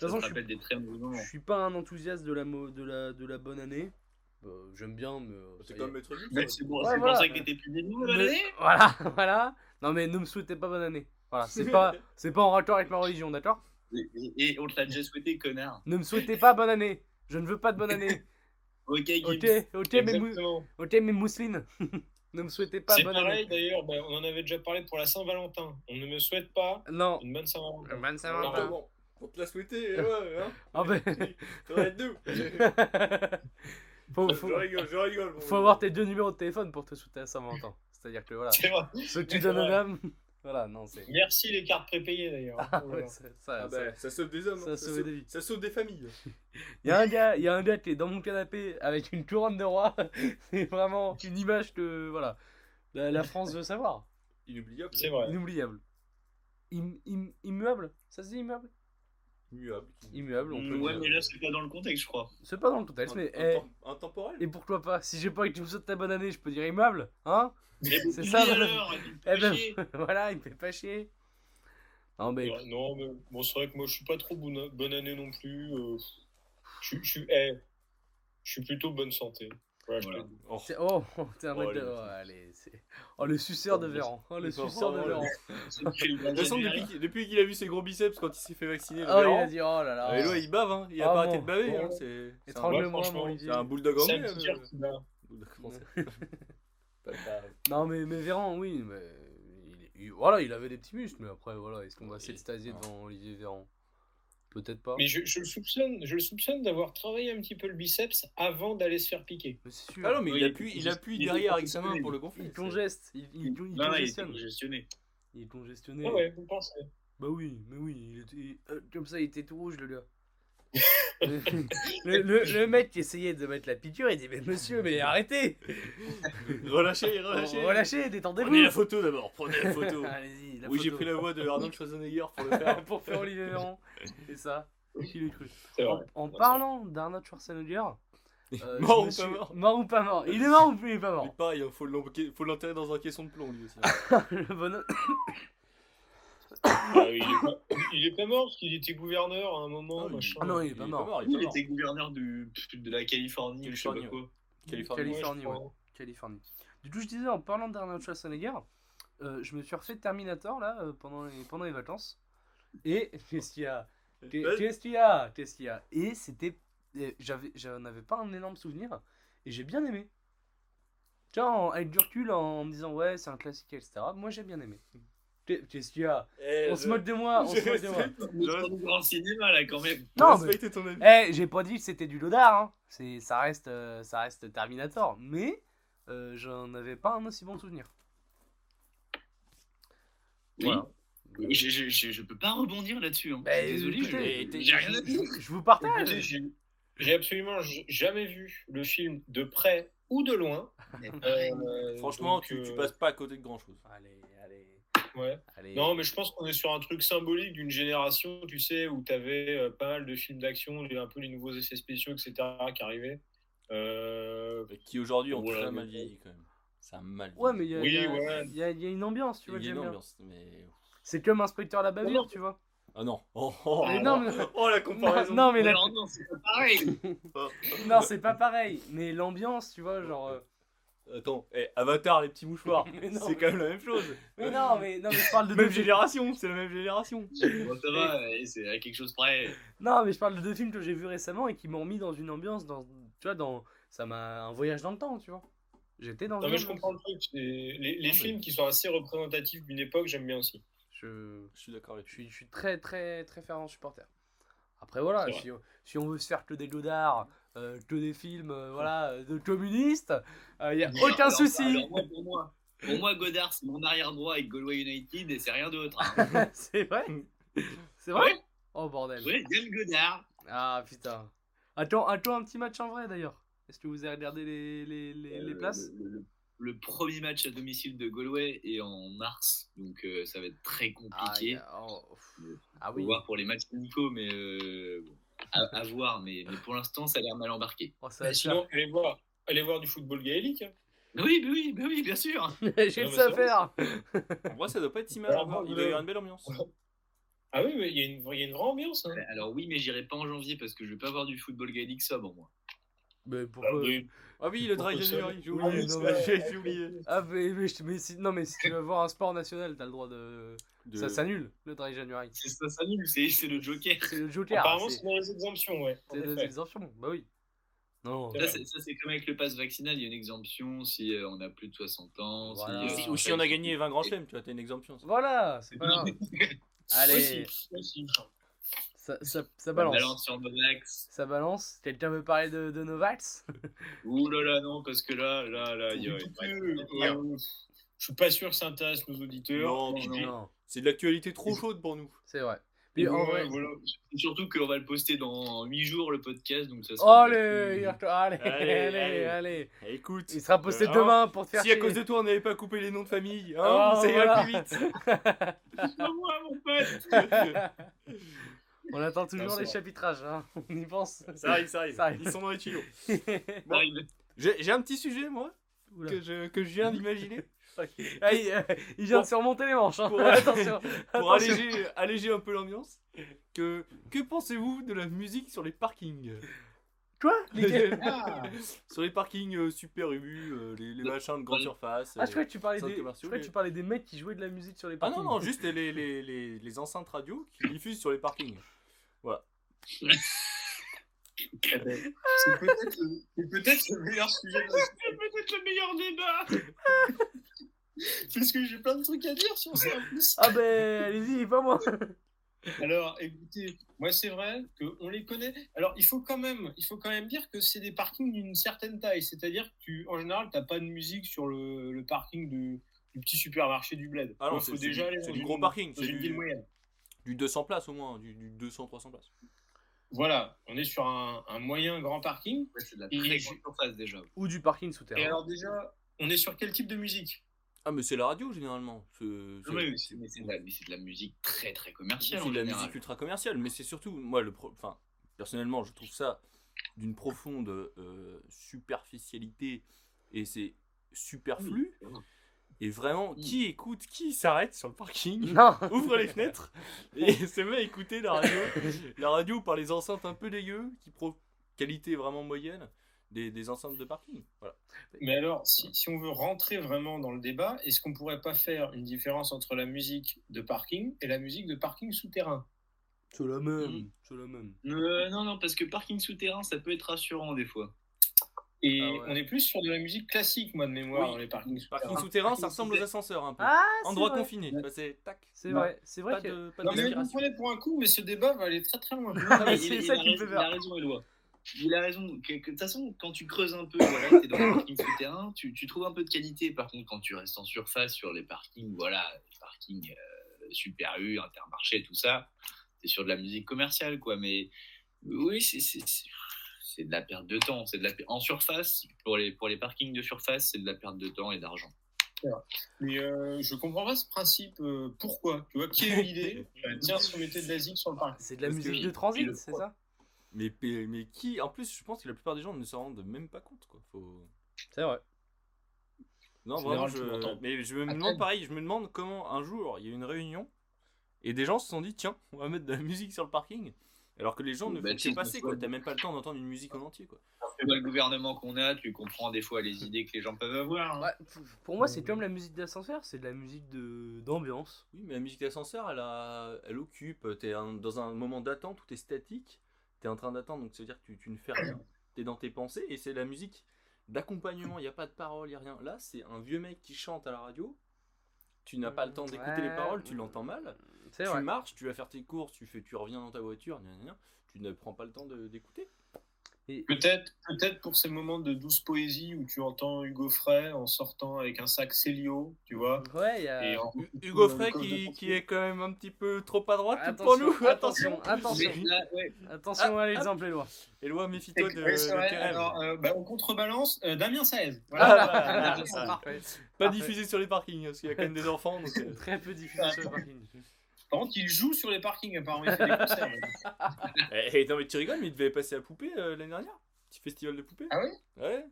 De toute façon, je suis, rappelle des très mauvais moments. je suis pas un enthousiaste de la, mo- de la, de la bonne année. Euh, J'aime bien, mais. euh, C'est comme maître Gims, c'est c'est pour ça que t'étais plus des bonne Mais- année Voilà, <laughs> voilà. Non, mais ne me souhaitez pas bonne année. Voilà, c'est pas, <laughs> c'est pas en raccord avec ma religion, d'accord? Et, et- et on te l'a déjà souhaité, connard. Ne me souhaitez pas bonne année. Je ne veux pas de bonne année. <laughs> Ok, Gibbs. Ok, ok, mes, mou- Exactement. ok, mes mousselines. ne me souhaitez pas C'est bonne pareil année. d'ailleurs, bah, on en avait déjà parlé pour la Saint-Valentin. On ne me souhaite pas Non. une bonne Saint-Valentin. Bonne Saint-Valentin. On te l'a souhaité, ouais, hein. <laughs> Ah ben. Ça va être nous. faut, faut, Je rigole, je rigole. faut avoir tes deux numéros de téléphone pour te souhaiter à Saint-Valentin. C'est-à-dire que voilà, <laughs> ceux que tu donnes aux dames, <laughs> voilà, non, c'est. Merci les cartes prépayées d'ailleurs. Ah Voilà. ouais, c'est- ça, Ah ça- bah, ça sauve des hommes. ça hein. sauve sauve- des vies. Ça sauve des familles. Il y a un gars, il y a un gars qui est dans mon canapé avec une couronne de roi. c'est vraiment une image que voilà, la, la France veut savoir. Inoubliable. C'est vrai. Inoubliable. Im- im- immuable, ça se dit immuable? Immuable. Immuable, on peut Ouais, dire. mais là, c'est pas dans le contexte, je crois. C'est pas dans le contexte, mais eh, Intemporel. et pourquoi pas Si j'ai pas que tu me souhaites ta bonne année, je peux dire immuable, hein <laughs> C'est ça, alors, il Eh fait ben, chier. <laughs> voilà, il me fait pas chier. Non mais Ouais, Non, mais bon, c'est vrai que moi je suis pas trop bonne, bonne année non plus. euh, je, suis- je, suis, eh, je suis plutôt bonne santé. Voilà. Oh. <laughs> Oh, un Oh, mec de. allez. Oh, allez, c'est- oh, le suceur de Véran. Oh, le Il suceur de Véran. De De toute façon, depuis, qu'il- depuis qu'il a vu ses gros biceps quand il s'est fait vacciner, Oh, il Véran, a dit, oh là là. euh, Eloi, il bave, hein. il a Ah pas arrêté de baver. Hein. C'est Olivier. c'est un bulldog anglais. bat. bulldog français. <laughs> <laughs> Non, mais, mais Véran, oui, mais. il- il- voilà, il avait des petits muscles, mais après, voilà, est-ce qu'on va s'extasier devant Olivier Véran? Peut-être pas. Mais je, je le soupçonne, je le soupçonne d'avoir travaillé un petit peu le biceps avant d'aller se faire piquer. Sûr. Ah non, mais Oui, il appuie, il il- appuie il- derrière avec sa main pour le gonfler. il congeste. Il, il, il Non, congestionne. congestionné. Il est congestionné. Ah ouais, vous pensez Bah oui, mais oui, il était- il- euh, comme ça il était tout rouge le gars. <laughs> le, le- le mec qui essayait de mettre la piqûre, il dit Mais monsieur, mais arrêtez Relâchez, relâchez. Relâchez, Prenez la détendez-vous photo d'abord, prenez la photo. <laughs> Allez-y, la oui, j'ai pris la voix de Arnold Schwarzenegger pour le faire. <laughs> pour faire Olivier Véran. C'est ça. Qui cru En, en parlant d'Arnold Schwarzenegger, euh, Mort ou me suis- pas mort Mort ou pas mort Il est mort ou il est pas Mais mort pareil, faut l'envoquer- faut l'enterrer dans un caisson de plomb lui aussi. Le bonhomme. Ah, il, est pas, il est pas mort parce qu'il était gouverneur à un moment. Ah, machin. Ah non, il est pas mort. il est Il pas mort. était gouverneur du, de la Californie, ou je sais pas Californie, quoi. Californie. Californie, ouais. Californie. Du coup, je disais, en parlant d'Arnold Schwarzenegger, euh, je me suis refait Terminator là euh, pendant, les, pendant les vacances. Et <laughs> qu'est-ce qu'il y a? Qu'est-ce qu'il y a? Qu'est-ce qu'il y a? Et c'était. J'avais, j'en avais pas un énorme souvenir. Et j'ai bien aimé. Tu vois, avec du recul, en me disant ouais, c'est un classique, etc. Moi j'ai bien aimé. Qu'est- Qu'est-ce qu'il y a Eh, On je- se moque de moi, on se moque de moi. respecte- On est je dans le grand cinéma là quand même. Non, mais. ton avis. Eh, j'ai pas dit que c'était du Lodard, hein. C'est, ça reste, euh, ça reste Terminator, mais euh, j'en avais pas un aussi bon souvenir. Oui. Voilà. Je, je, je, je peux pas rebondir là-dessus. Hein. Bah, désolé, j'ai rien à dire. Je vous partage. J'ai j'ai absolument jamais vu le film de près ou de loin. <laughs> Euh, Franchement, donc, tu, euh, tu passes pas à côté de grand chose. Allez, allez, Ouais. allez. Non, mais je pense qu'on est sur un truc symbolique d'une génération, tu sais, où tu avais pas mal de films d'action, un peu les nouveaux effets spéciaux, etc., qui arrivaient. Euh, Qui aujourd'hui ont Voilà, très mal mais- vieilli quand même. Ça a mal Ouais, mais il y a, Oui, il y a- ouais. il y a- il y a une ambiance, tu vois, Il y a une bien. ambiance, mais. C'est comme Inspecteur la Non, bavure, non. tu vois. Ah non. Oh, oh, Mais oh, non, mais- oh, la comparaison. Non, mais la- Alors non, c'est pas pareil. <laughs> Non, c'est pas pareil, mais l'ambiance, tu vois, genre. Attends, eh, Avatar, les petits mouchoirs, <laughs> Mais non, c'est quand même la même chose. Mais non, mais, non, mais je parle de Même deux films. génération, c'est la même génération. Bon, ça va, c'est à quelque chose près. Non, mais je parle de deux films que j'ai vus récemment et qui m'ont mis dans une ambiance, dans, tu vois, dans, ça m'a un voyage dans le temps, tu vois. J'étais dans. Non, une mais je ambiance. comprends le truc. c'est- Les, les mais- films qui sont assez représentatifs d'une époque, j'aime bien aussi. Je, Je suis d'accord avec je suis, je suis très, très, très fervent supporter. Après, voilà, C'est vrai. si, on- si on veut se faire que des Godard, euh, que des films, euh, voilà, de communistes, il n'y a aucun Alors, souci. alors, moi, pour moi, pour moi, Godard, c'est mon arrière droit avec Galway United et c'est rien d'autre. hein. <laughs> c'est vrai? C'est vrai? Ouais. Oh bordel. Ouais, j'aime Godard. Ah putain. Attends, attends un petit match en vrai d'ailleurs. Est-ce que vous avez regardé les, les, les, les Euh, places? le, le- le premier match à domicile de Galway est en mars, donc euh, ça va être très compliqué. a- oh, pff. ah oui. voir pour les matchs amicaux, mais euh, bon, à, à voir. Mais, mais pour l'instant, ça a l'air mal embarqué. Oh, ça Mais sinon, allez voir, allez voir du football gaélique. hein. Oui, oui, bah oui, bien sûr. <laughs> J'ai mais vrai, faire. Moi, ça doit pas être si mal. Alors, Il doit y avoir une belle ambiance. Ah oui, mais il y, a une- il y a une vraie ambiance. hein. Alors oui, mais j'irai pas en janvier parce que je vais pas voir du football gaélique sobre, moi. Mais Ah, pourquoi oui. Ah oui, le dry January, j'ai Oui, oublié. non, non, mais- j'ai <laughs> j'ai oublié. Ah mais, mais, mais si, non mais si tu veux voir un sport national, t'as le droit de... De- Ça s'annule, le dry January. Ça, nul, c'est c'est le Joker. C'est le Joker. Apparemment, c'est dans les exemptions, ouais. c'est des effet. exemptions. Bah oui. Non. Ça, c'est comme avec le pass vaccinal, il y a une exemption si euh, on a plus de 60 ans. si, Voilà. euh, Ou si- on Ou si fait- on a gagné 20 grands chelems, tu vois, t'as une exemption. ça. Voilà, c'est pas grave. <laughs> Allez, Aussi, aussi. ça, ça, ça Ça balance. balance sur Novax. Ça balance. Quelqu'un veut parler de, de Novax? <laughs> Ouh là là, non, parce que là, là, là, il y a. Euh, Je suis pas sûr que ça intéresse nos auditeurs. Non, Non, non. C'est de l'actualité trop chaude pour nous. c'est vrai. Puis en vrai. voilà. Surtout qu'on va le poster dans 8 jours, le podcast, donc ça sera. Allez, allez, allez, Allez, allez, allez. allez. Écoute, Il sera posté euh, demain pour te faire si à cause de toi on n'avait pas coupé les noms de famille, hein, Oh, ça ira voilà. plus vite. moi, mon pote <laughs> On attend toujours c'est les chapitrages, hein. on y pense. Ça arrive, ça arrive. Ça arrive. Ils sont dans les tuyaux. <laughs> Ça arrive. J'ai j'ai un petit sujet, moi, Oula. que je, que je viens d'imaginer. Ah, il, euh, il vient de surmonter les manches. Hein. pour- <laughs> Attention. Pour attention. alléger, alléger un peu l'ambiance, que, que pensez-vous de la musique sur les parkings? Quoi? Ah, <laughs> Sur les parkings euh, super ubu, euh, les, les Le- machins de grande surface. Ah, je croyais que tu parlais des, je commerciaux, croyais que tu parlais des mecs qui jouaient de la musique sur les Ah parkings. non, non, juste les, les, les, les, les enceintes radio qui diffusent sur les parkings. c'est peut-être le, c'est peut-être le meilleur sujet <laughs> C'est peut-être le meilleur débat. <laughs> Parce que j'ai plein de trucs à dire sur ça en plus. Ah ben, allez-y, pas moi. <laughs> Alors, écoutez, moi c'est vrai qu'on les connaît. Alors, il faut quand même, il faut quand même dire que c'est des parkings d'une certaine taille. C'est-à-dire que tu, en général, t'as pas de musique sur le, le parking du, du petit supermarché du bled. Ah non, Il c'est faut c'est déjà du, aller c'est dans du une- gros parking, c'est une du, ville moyenne. du 200 places au moins, du, du 200-300 places. Voilà, on est sur un, un moyen grand parking. Ouais, c'est de la Et très je- grande surface déjà. Ou du parking Et souterrain. alors déjà, on est sur quel type de musique? Ah, mais c'est la radio généralement. C'est c'est- Oui, mais c'est- c'est c'est de, la- mais c'est de la musique très très c'est commerciale. de en la général. musique ultra commerciale, mais c'est surtout, moi, le pro- enfin, personnellement, je trouve ça d'une profonde euh, superficialité et c'est superflu. Et vraiment, Oui. qui écoute, qui s'arrête sur le parking Non <laughs> ouvre les fenêtres et <laughs> se met à écouter la radio. La radio par les enceintes un peu dégueu, qui pro qualité vraiment moyenne, des, des enceintes de parking. Voilà. Mais alors, si, si on veut rentrer vraiment dans le débat, est-ce qu'on pourrait pas faire une différence entre la musique de parking et la musique de parking souterrain? C'est la même. Mm. C'est la même. Euh, non, non, parce que parking souterrain, ça peut être rassurant des fois. Et Ah ouais. on est plus sur de la musique classique, moi, de mémoire, Oui. dans les parkings souterrains. Parking souterrain, ça ressemble aux ascenseurs un peu. Ah, c'est Endroit vrai. confiné. Bah, c'est tac. C'est Non. vrai, c'est vrai Pas que. de, pas Non, mais vous prenez pour un coup, mais ce débat va aller très très loin. <laughs> C'est ça qui me raison- fait Il a peur. raison, Eloi. Il a raison. De toute façon, quand tu creuses un peu, voilà, t'es dans le parking souterrain, tu, tu trouves un peu de qualité. Par contre, quand tu restes en surface sur les parkings, voilà, les parkings euh, Super U, Intermarché, tout ça, c'est sur de la musique commerciale, quoi. Mais oui, c'est de la perte de temps. C'est de la per- en surface pour les pour les parkings de surface, c'est de la perte de temps et d'argent. Mais euh, je comprends pas ce principe. euh, pourquoi? Tu vois, qui a eu l'idée? <laughs> Tiens, si on mettait de la zik sur le parking. C'est de la musique de transit, c'est ça? Mais, mais, qui En plus, je pense que la plupart des gens ne s'en rendent même pas compte. Quoi. Faut... C'est vrai. Non, En vraiment, je... mais je me demande pareil. Je me demande comment un jour il y a eu une réunion et des gens se sont dit tiens, on va mettre de la musique sur le parking. Alors que les gens ne Bah, font que passer, quoi. T'as même pas le temps d'entendre une musique en entier, quoi. Tu vois le gouvernement qu'on a, tu comprends des fois les idées que les gens peuvent avoir. hein. Ouais, pour moi, c'est comme la musique d'ascenseur, c'est de la musique de d'ambiance. Oui, mais la musique d'ascenseur, elle, a... elle occupe. T'es un- dans un moment d'attente où t'es statique. T'es en train d'attendre, donc ça veut dire que tu, tu ne fais rien. T'es dans tes pensées et c'est la musique d'accompagnement. Il n'y a pas de parole, il n'y a rien. Là, c'est un vieux mec qui chante à la radio. Tu n'as pas le temps d'écouter les paroles, tu l'entends mal. Tu vrai. marches, tu vas faire tes courses, tu, fais, tu reviens dans ta voiture, gna, gna, gna. tu ne prends pas le temps de- d'écouter. Et- Peut-être peut pour ces moments de douce poésie où tu entends Hugo Frey en sortant avec un sac Célio, tu vois. Ouais, il y a. Et en- Hugo Frey qui, est quand même un petit peu trop à droite Attention, pour nous. <laughs> attention, attention. Mais là, ouais, Attention Ah, à l'exemple, Éloi. Éloi, méfie-toi de, de. Alors, euh, bah, on contrebalance euh, Damien Saez. Ah, Voilà. voilà, Ah, voilà. parfait. Pas Parfait. diffusé sur les parkings, parce qu'il y a quand même des <laughs> enfants. Donc, euh, Très peu diffusé sur le parking. Par contre, il joue sur les parkings, apparemment. Il fait des concerts. <laughs> Eh, eh, non mais tu rigoles, mais il devait passer à Poupée euh, l'année dernière. Petit festival de Poupée. Ah oui? Ouais.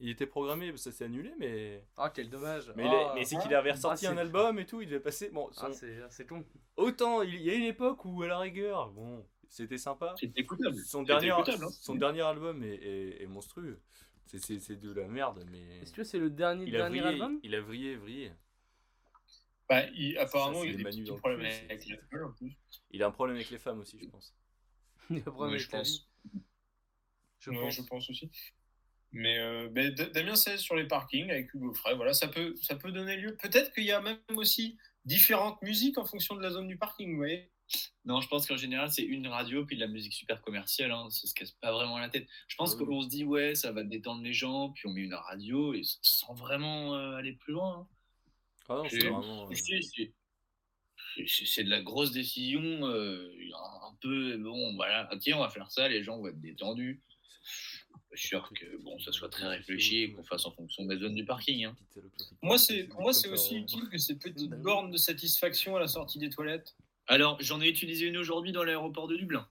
Il était programmé, ça s'est annulé, mais. Ah, quel dommage. Mais, Ah. est- mais c'est qu'il avait ressorti Ah, un album et tout, il devait passer. Bon, son- Ah, c'est con. autant il y a une époque où, à la rigueur, bon, c'était sympa. c'est écoutable. Son C'est dernier, écoutable, hein. son dernier album est, est- est monstrueux. C'est- de la merde, mais. Est-ce que c'est le dernier, Il a dernier vrillé, album? il a vrillé, vrillé. Bah, il- apparemment, Ça, il a des Manu petits dans le problèmes cul, avec c'est- l'alcool en plus. Il a un problème avec les femmes aussi, je pense. <laughs> Il a un problème avec je pense. vie. Je Ouais, pense. je pense aussi. Mais euh, D- Damien Saez sur les parkings avec Hugo Frey, voilà, ça peut, ça peut donner lieu. Peut-être qu'il y a même aussi différentes musiques en fonction de la zone du parking, vous voyez. Non, je pense qu'en général, c'est une radio puis de la musique super commerciale. Hein. Ça se casse pas vraiment la tête. Je pense Ah oui. qu'on se dit, ouais, ça va détendre les gens, puis on met une radio et sans vraiment euh, aller plus loin. hein. Ah non, c'est C'est- vraiment. euh, C'est- de la grosse décision, euh, un un peu, bon, voilà, ah, tiens, on va faire ça, les gens vont être détendus. Je suis sûr que bon, ça soit très réfléchi et qu'on fasse en fonction des zones du parking. hein. Moi, c'est, moi, c'est aussi euh, utile que ces petites bornes de satisfaction à la sortie des toilettes. Alors, j'en ai utilisé une aujourd'hui dans l'aéroport de Dublin.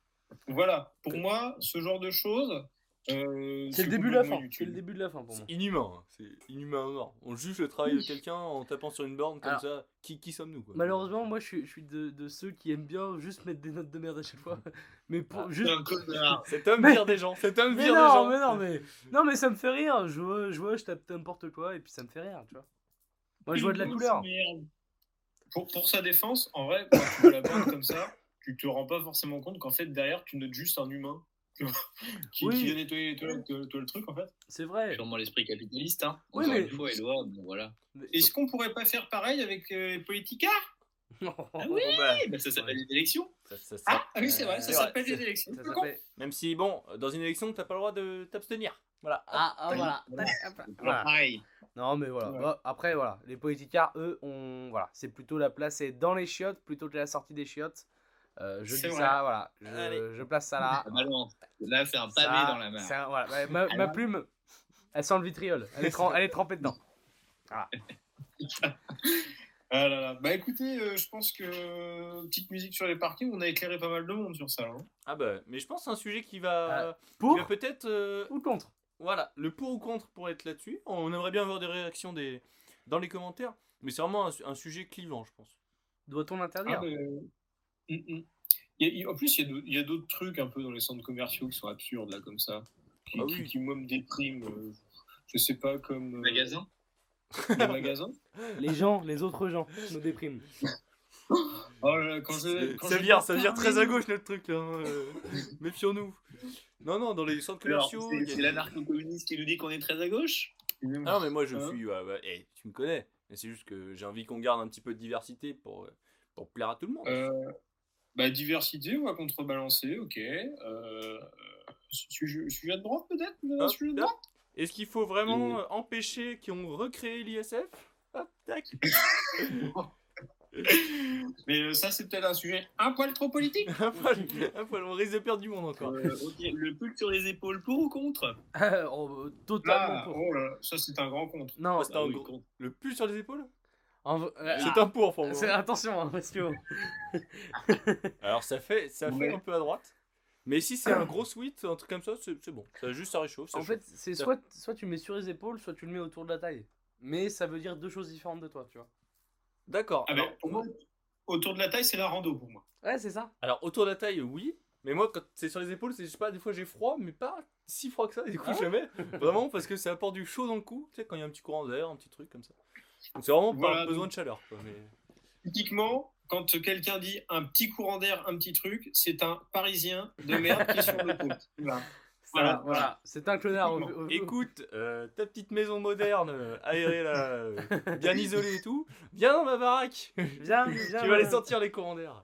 Voilà, pour moi, ce genre de choses, euh, C'est le début de la fin. C'est le début de la fin pour moi. C'est inhumain, hein. c'est inhumain à mort. On juge le travail de quelqu'un en tapant sur une borne comme Alors, ça. Qui, qui sommes-nous quoi? Malheureusement, moi je suis, je suis de, de ceux qui aiment bien juste mettre des notes de merde à chaque fois. <laughs> Mais pour Ah, juste. C'est un connard. <laughs> Cet homme vire des gens, cet homme Mais vire des non, gens. mais non, mais <laughs> non, mais ça me fait rire. Je vois, je vois, je tape n'importe quoi et puis ça me fait rire, tu vois. Moi, je vois de la couleur. Pour, pour sa défense, en vrai, quand tu vois la bande comme ça, tu te rends pas forcément compte qu'en fait, derrière, tu notes juste un humain <laughs> qui, Oui. qui toi, le truc, en fait. C'est vrai. Sûrement l'esprit capitaliste, hein. Oui, mais- une fois, bon voilà. Mais- Est-ce qu'on pourrait pas faire pareil avec euh, les politicards <laughs> Non. Ah oui, Bon, bah, ben, ça s'appelle une élection. ça- ça- ça- Ah, ah oui, c'est vrai, ça s'appelle des élections. Même si, bon, dans une élection, t'as pas le droit de t'abstenir. Voilà. Ah, ah, voilà. Voilà. Voilà. Pareil. Non, mais voilà. Ouais. Bah, après, voilà. Les politicards, eux, on... voilà. c'est plutôt la place est dans les chiottes plutôt que la sortie des chiottes. Euh, je dis ça, voilà. Je, je place ça là. Ah bah. Là, c'est un pavé Ça, dans la un- voilà. Ouais, Ma, ma plume, elle sent le vitriol. Elle est, trem- elle est trempée dedans. Ah là là. Bah écoutez, euh, je pense que euh, petite musique sur les parkings, on a éclairé pas mal de monde sur ça. hein. Ah bah, mais je pense que c'est un sujet qui va, Pour va peut-être, euh, ou contre voilà, le pour ou contre pour être là-dessus. On aimerait bien avoir des réactions des dans les commentaires, mais c'est vraiment un, su- un sujet clivant, je pense. Doit-on Ah, l'interdire mais, mm, mm. Il y a- il- en plus, il y a d'autres trucs un peu dans les centres commerciaux qui sont absurdes, là, comme ça. Qui, Ah qui- oui. qui, moi, me dépriment. euh, je sais pas, comme. euh, Magasin. Les magasins. <laughs> Les gens, les autres gens me dépriment. Oh là quand je, quand ça vire, ça vire très à gauche notre truc là. hein, euh, Méfions-nous. Non, non, dans les centres commerciaux. c'est a l'anarcho-communiste qui nous dit qu'on est très à gauche? Ah non, mais moi je Hein suis. ouais, ouais, eh, tu me connais. Mais c'est juste que j'ai envie qu'on garde un petit peu de diversité pour, euh, pour plaire à tout le monde. Euh, bah, diversité, on va contrebalancer, ok. Euh, sujet, sujet de droite, peut-être un droite? Est-ce qu'il faut vraiment euh, empêcher qu'ils ont recréé l'ISF? Hop, tac. <laughs> <laughs> Mais euh, ça, c'est peut-être un sujet un poil trop politique. un poil, un poil, on risque de perdre du monde encore. Euh, Le pull sur les épaules, pour ou contre? Oh, totalement Ah, pour. oh là ça, c'est un grand contre. Non, c'est un Ah oui, gros- contre. Le pull sur les épaules? En euh, C'est un pour pour moi. c'est- attention, hein, parce <laughs> que Alors ça fait, ça fait Ouais. un peu à droite. Mais si c'est un gros sweat, un truc comme ça, c'est bon. Ça juste ça réchauffe. ça en chauffe. fait, c'est soit, soit tu mets sur les épaules, soit tu le mets autour de la taille. Mais ça veut dire deux choses différentes de toi, tu vois. D'accord. Ah, moi, autour de la taille, c'est la rando pour moi. Ouais, c'est ça. alors, autour de la taille, oui. Mais moi, quand c'est sur les épaules, c'est je sais pas, des fois j'ai froid, mais pas si froid que ça. Du coup, Ah jamais. Vraiment parce que ça apporte du chaud dans le cou. Tu sais, quand il y a un petit courant d'air, un petit truc comme ça. Donc c'est vraiment pas Voilà, besoin donc- de chaleur. Quoi, mais... Typiquement, quand quelqu'un dit un petit courant d'air, un petit truc, c'est un Parisien de merde qui est sur le <laughs> côte. Voilà. Voilà, Voilà. voilà. C'est un clonard. Écoute, euh, ta petite maison moderne, euh, aérée là, euh, bien <laughs> isolée et tout, viens dans ma baraque. Viens, <laughs> viens. tu vas aller sentir les courants d'air.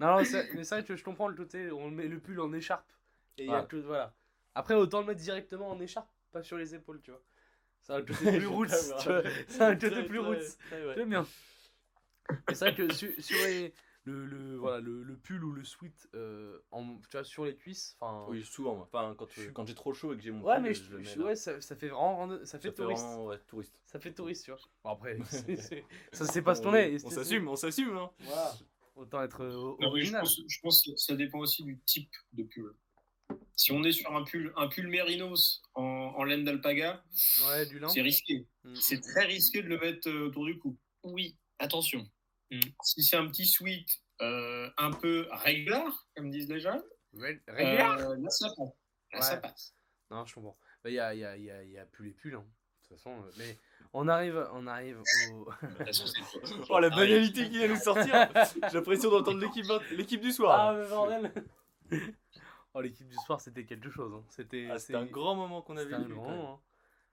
Non, non, c'est- mais c'est vrai que je comprends le côté. On met le pull en écharpe. Et il y a Ouais. que- voilà. Après, autant le mettre directement en écharpe, pas sur les épaules, tu vois. <laughs> C'est un côté plus roots, tu vois. C'est un côté plus roots. J'aime bien. C'est vrai que sur, sur les, le, le, voilà, le, le pull ou le sweat euh, en, tu vois, sur les cuisses. Oui, souvent. moi. Enfin, quand, quand j'ai trop chaud et que j'ai mon Ouais, pull, mais je je- ouais, ça, ça fait vraiment rando- ça fait Ça fait touriste. vraiment, ouais, touriste. Ça fait touriste, tu vois. Bon, après, <laughs> c'est- <laughs> c'est- ça c'est pas ce qu'on est. On s'assume, on s'assume. Hein. Voilà. Autant être euh, Non, mais je, original. pense, je pense que ça dépend aussi du type de pull. Si on est sur un pull, un pull mérinos en, en laine d'alpaga, Ouais, c'est risqué. Mm. C'est très risqué de le mettre euh, autour du cou. Oui, attention. Si c'est un petit sweat euh, un peu réglard, comme disent les jeunes, euh, là ça passe. Là, ça passe. Non, je comprends. Il y a, y, a, y, a, y a plus les pulls, hein. de toute façon. euh, mais on arrive, on arrive au. <laughs> <laughs> Oh la Ah, banalité qui vient nous sortir <laughs> J'ai l'impression d'entendre l'équipe l'équipe du ah, soir. mais bordel Oh, l'équipe du soir, c'était quelque chose. hein. C'était Ah, C'était un grand moment qu'on avait C'était un vu, hein.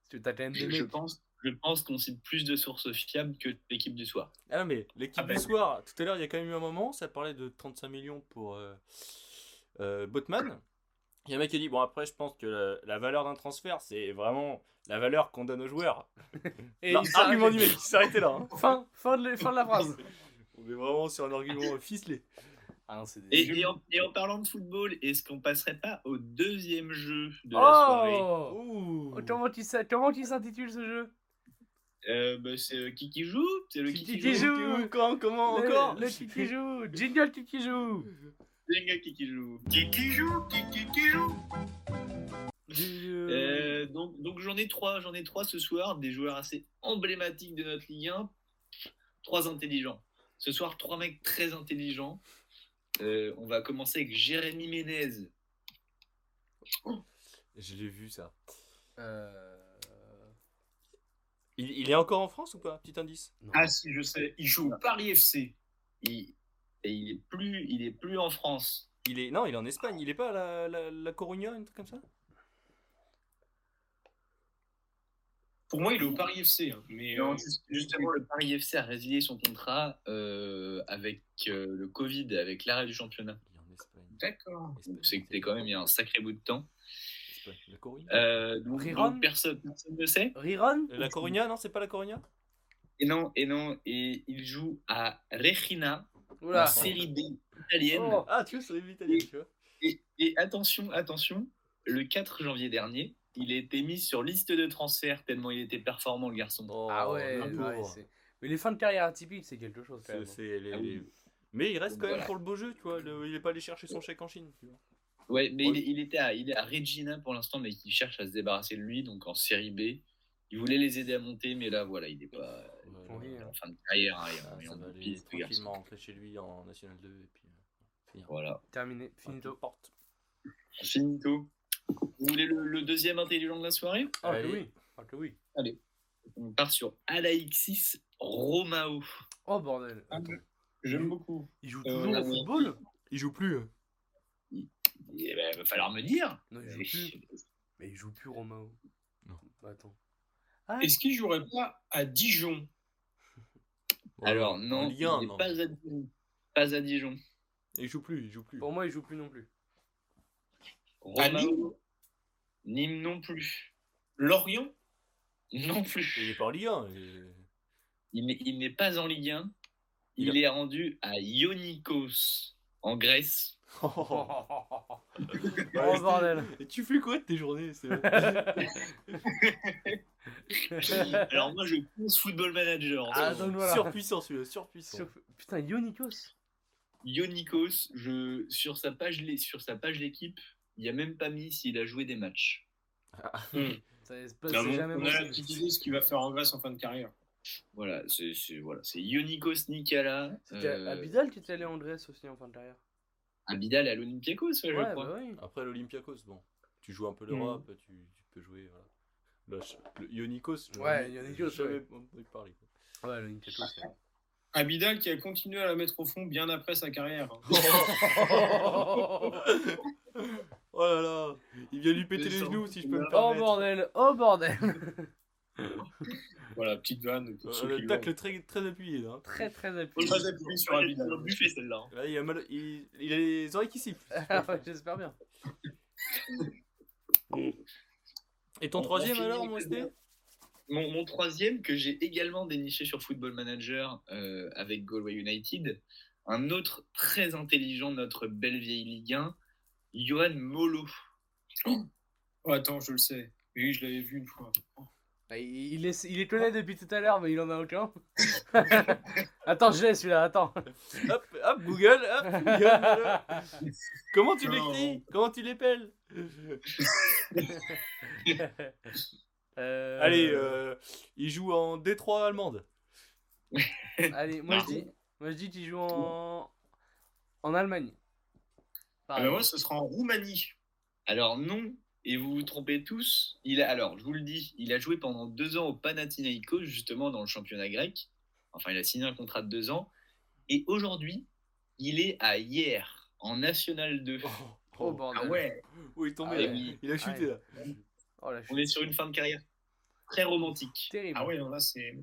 Tu as quand même des Je, pense, je pense qu'on cite plus de sources fiables que l'équipe du soir. Ah non, mais l'équipe Ah, du soir, tout à l'heure, il y a quand même eu un moment, ça parlait de 35 millions pour euh, euh, Botman. Il y a un mec qui a dit, bon après, je pense que la, la valeur d'un transfert, c'est vraiment la valeur qu'on donne aux joueurs. <laughs> Et Non, il s'est argument arrêté. du mec, il s'est arrêté là. hein. Fin, fin, de, la- fin de la phrase. <laughs> On est vraiment sur un argument ficelé. Ah non, c'est Et, des. et en, et en parlant de football, est-ce qu'on passerait pas au deuxième jeu de la soirée? Oh Ouh. Oh, Comment tu sais- comment il s'intitule ce jeu? Euh, bah, C'est euh, qui qui joue? C'est le Qui qui qui, qui joue. joue Quand, comment, Le- encore? Le qui qui joue Jingle qui qui joue C'est le gars qui qui joue. Qui qui joue Qui qui qui joue? Euh, donc donc j'en ai trois, j'en ai trois ce soir, des joueurs assez emblématiques de notre Ligue 1, trois intelligents. Ce soir, trois mecs très intelligents. Euh, on va commencer avec Jérémy Ménez. Je l'ai vu ça. Euh, Il, il est encore en France ou pas Petit indice? non. Ah si, je sais. Il joue au Paris FC. Il, et il est plus, il est plus en France. Il est non, il est en Espagne. Il est pas à la, la, la Coruña, un truc comme ça? Pour moi, il est au Paris FC. hein, mais Non, euh, justement, le Paris FC a résilié son contrat euh, avec euh, le Covid, avec l'arrêt du championnat. Il est en Espagne. D'accord. Que quand même il y a un sacré bout de temps. La. Euh, donc, Riron donc, personne, personne ne sait. Riron La Coruña, non, c'est pas la Coruña? Et non, et non, et il joue à Regina, en série B italienne. Oh. Ah, tu vois, c'est l'italien, tu vois. Et, et attention, attention, le 4 janvier dernier, il a été mis sur liste de transfert tellement il était performant le garçon. Oh, Ah ouais, ouais, Mais les fins de carrière atypiques, c'est quelque chose quand même. les- Ah oui. les- Mais il reste quand même pour le beau jeu, tu vois. le- il est pas allé chercher son chèque en Chine. Tu vois. Ouais, mais il, il était à, il est à Regina pour l'instant, mais il cherche à se débarrasser de lui, donc en série B. Il voulait les aider à monter, mais là, voilà, il est pas Ouais, Oui, ouais. il est en fin de carrière. hein, il est en- Ah, il est ça va bout de aller piste, le garçon. tranquillement rentrer chez lui en National 2 et puis euh, finir. Voilà. Terminé, finito. Porte. Finito. Vous voulez le, le deuxième intelligent de la soirée? Ah que Allez. oui, ah que oui. On part sur Alexis Romao. Oh bordel. Ah. J'aime beaucoup. Il joue Euh, toujours là, au football? Il joue plus. euh. Il va falloir me dire. Non, il joue plus. Mais il joue plus Romao. Non. Attends. Ah, Est-ce qu'il jouerait pas à Dijon? Alors non, Ligue 1, il n'est pas à Dijon. Pas à Dijon. Il joue plus, il joue plus. pour moi, il joue plus non plus. À Romao, Nîmes non plus. Lorient Non plus. Il est pas en Ligue 1. il- Il n'est- n'est pas en Ligue 1. Il Il est rendu à Ionikos, en Grèce. Oh, <laughs> Ouais, bordel. Et tu fais quoi de tes journées <laughs> <laughs> Alors moi, je pense Football Manager. Ah, donc voilà. Surpuissant celui-là, surpuissant. Sur- Putain, Ionikos. Ionikos, je... sur sa page sur sa page l'équipe, il n'y a même pas mis s'il a joué des matchs. Ça c'est pas- Non, c'est mais jamais On a la possible. petite idée de ce qu'il va faire en Grèce en fin de carrière. Voilà, c'est c'est- voilà, c'est Ionikos Nikala. C'était euh, Abidal qui était allé en Grèce aussi en fin de carrière. Abidal à l'Olympiakos, ouais, je crois. bah oui. Après l'Olympiakos, bon, tu joues un peu l'Europe, tu, tu peux jouer. Voilà. Là, je- le Ionikos, je- Ouais, Ionikos, ouais. entendu parler. quoi. Ouais, l'Olympiakos. Abidal qui a continué à la mettre au fond bien après sa carrière. <laughs> <laughs> <laughs> Oh là là, il vient lui péter les genoux si je peux me oh permettre. bordel, oh bordel. <laughs> Voilà, petite vanne Euh, le tacle très, très appuyé là. hein. très très appuyé. Très appuyé sur le buffet celle-là. hein. Là, il, a mal- il, il a les oreilles qui sifflent. <laughs> Ah J'espère bien. Et ton On- on troisième alors, mon mon, mon troisième, que j'ai également déniché sur Football Manager euh, avec Galway United, un autre très intelligent notre belle vieille Ligue 1, Johan Molo. Oh, attends, je le sais. Oui, je l'avais vu une fois. Bah, Il, est, il est connaît depuis tout à l'heure, mais il en a aucun. <laughs> attends, je l'ai celui-là, attends. Hop, hop, Google, hop, Google. <laughs> Comment tu l'écris Comment tu l'épelles <laughs> Euh, Allez, euh, il joue en Détroit allemande. Allez, moi je dis, moi je dis qu'il joue en, en Allemagne. Ah ben moi, ce sera en Roumanie. Alors non, et vous vous trompez tous. Il a, alors, je vous le dis, il a joué pendant deux ans au Panathinaikos, justement dans le championnat grec. Enfin, il a signé un contrat de deux ans. Et aujourd'hui, il est à hier, en National 2. Oh bordel. Ah ouais Où il est tombé Ah là oui. Il a chuté là. Oh On est sur une fin de carrière très romantique. Terrible. Ah ouais, non, là, c'est...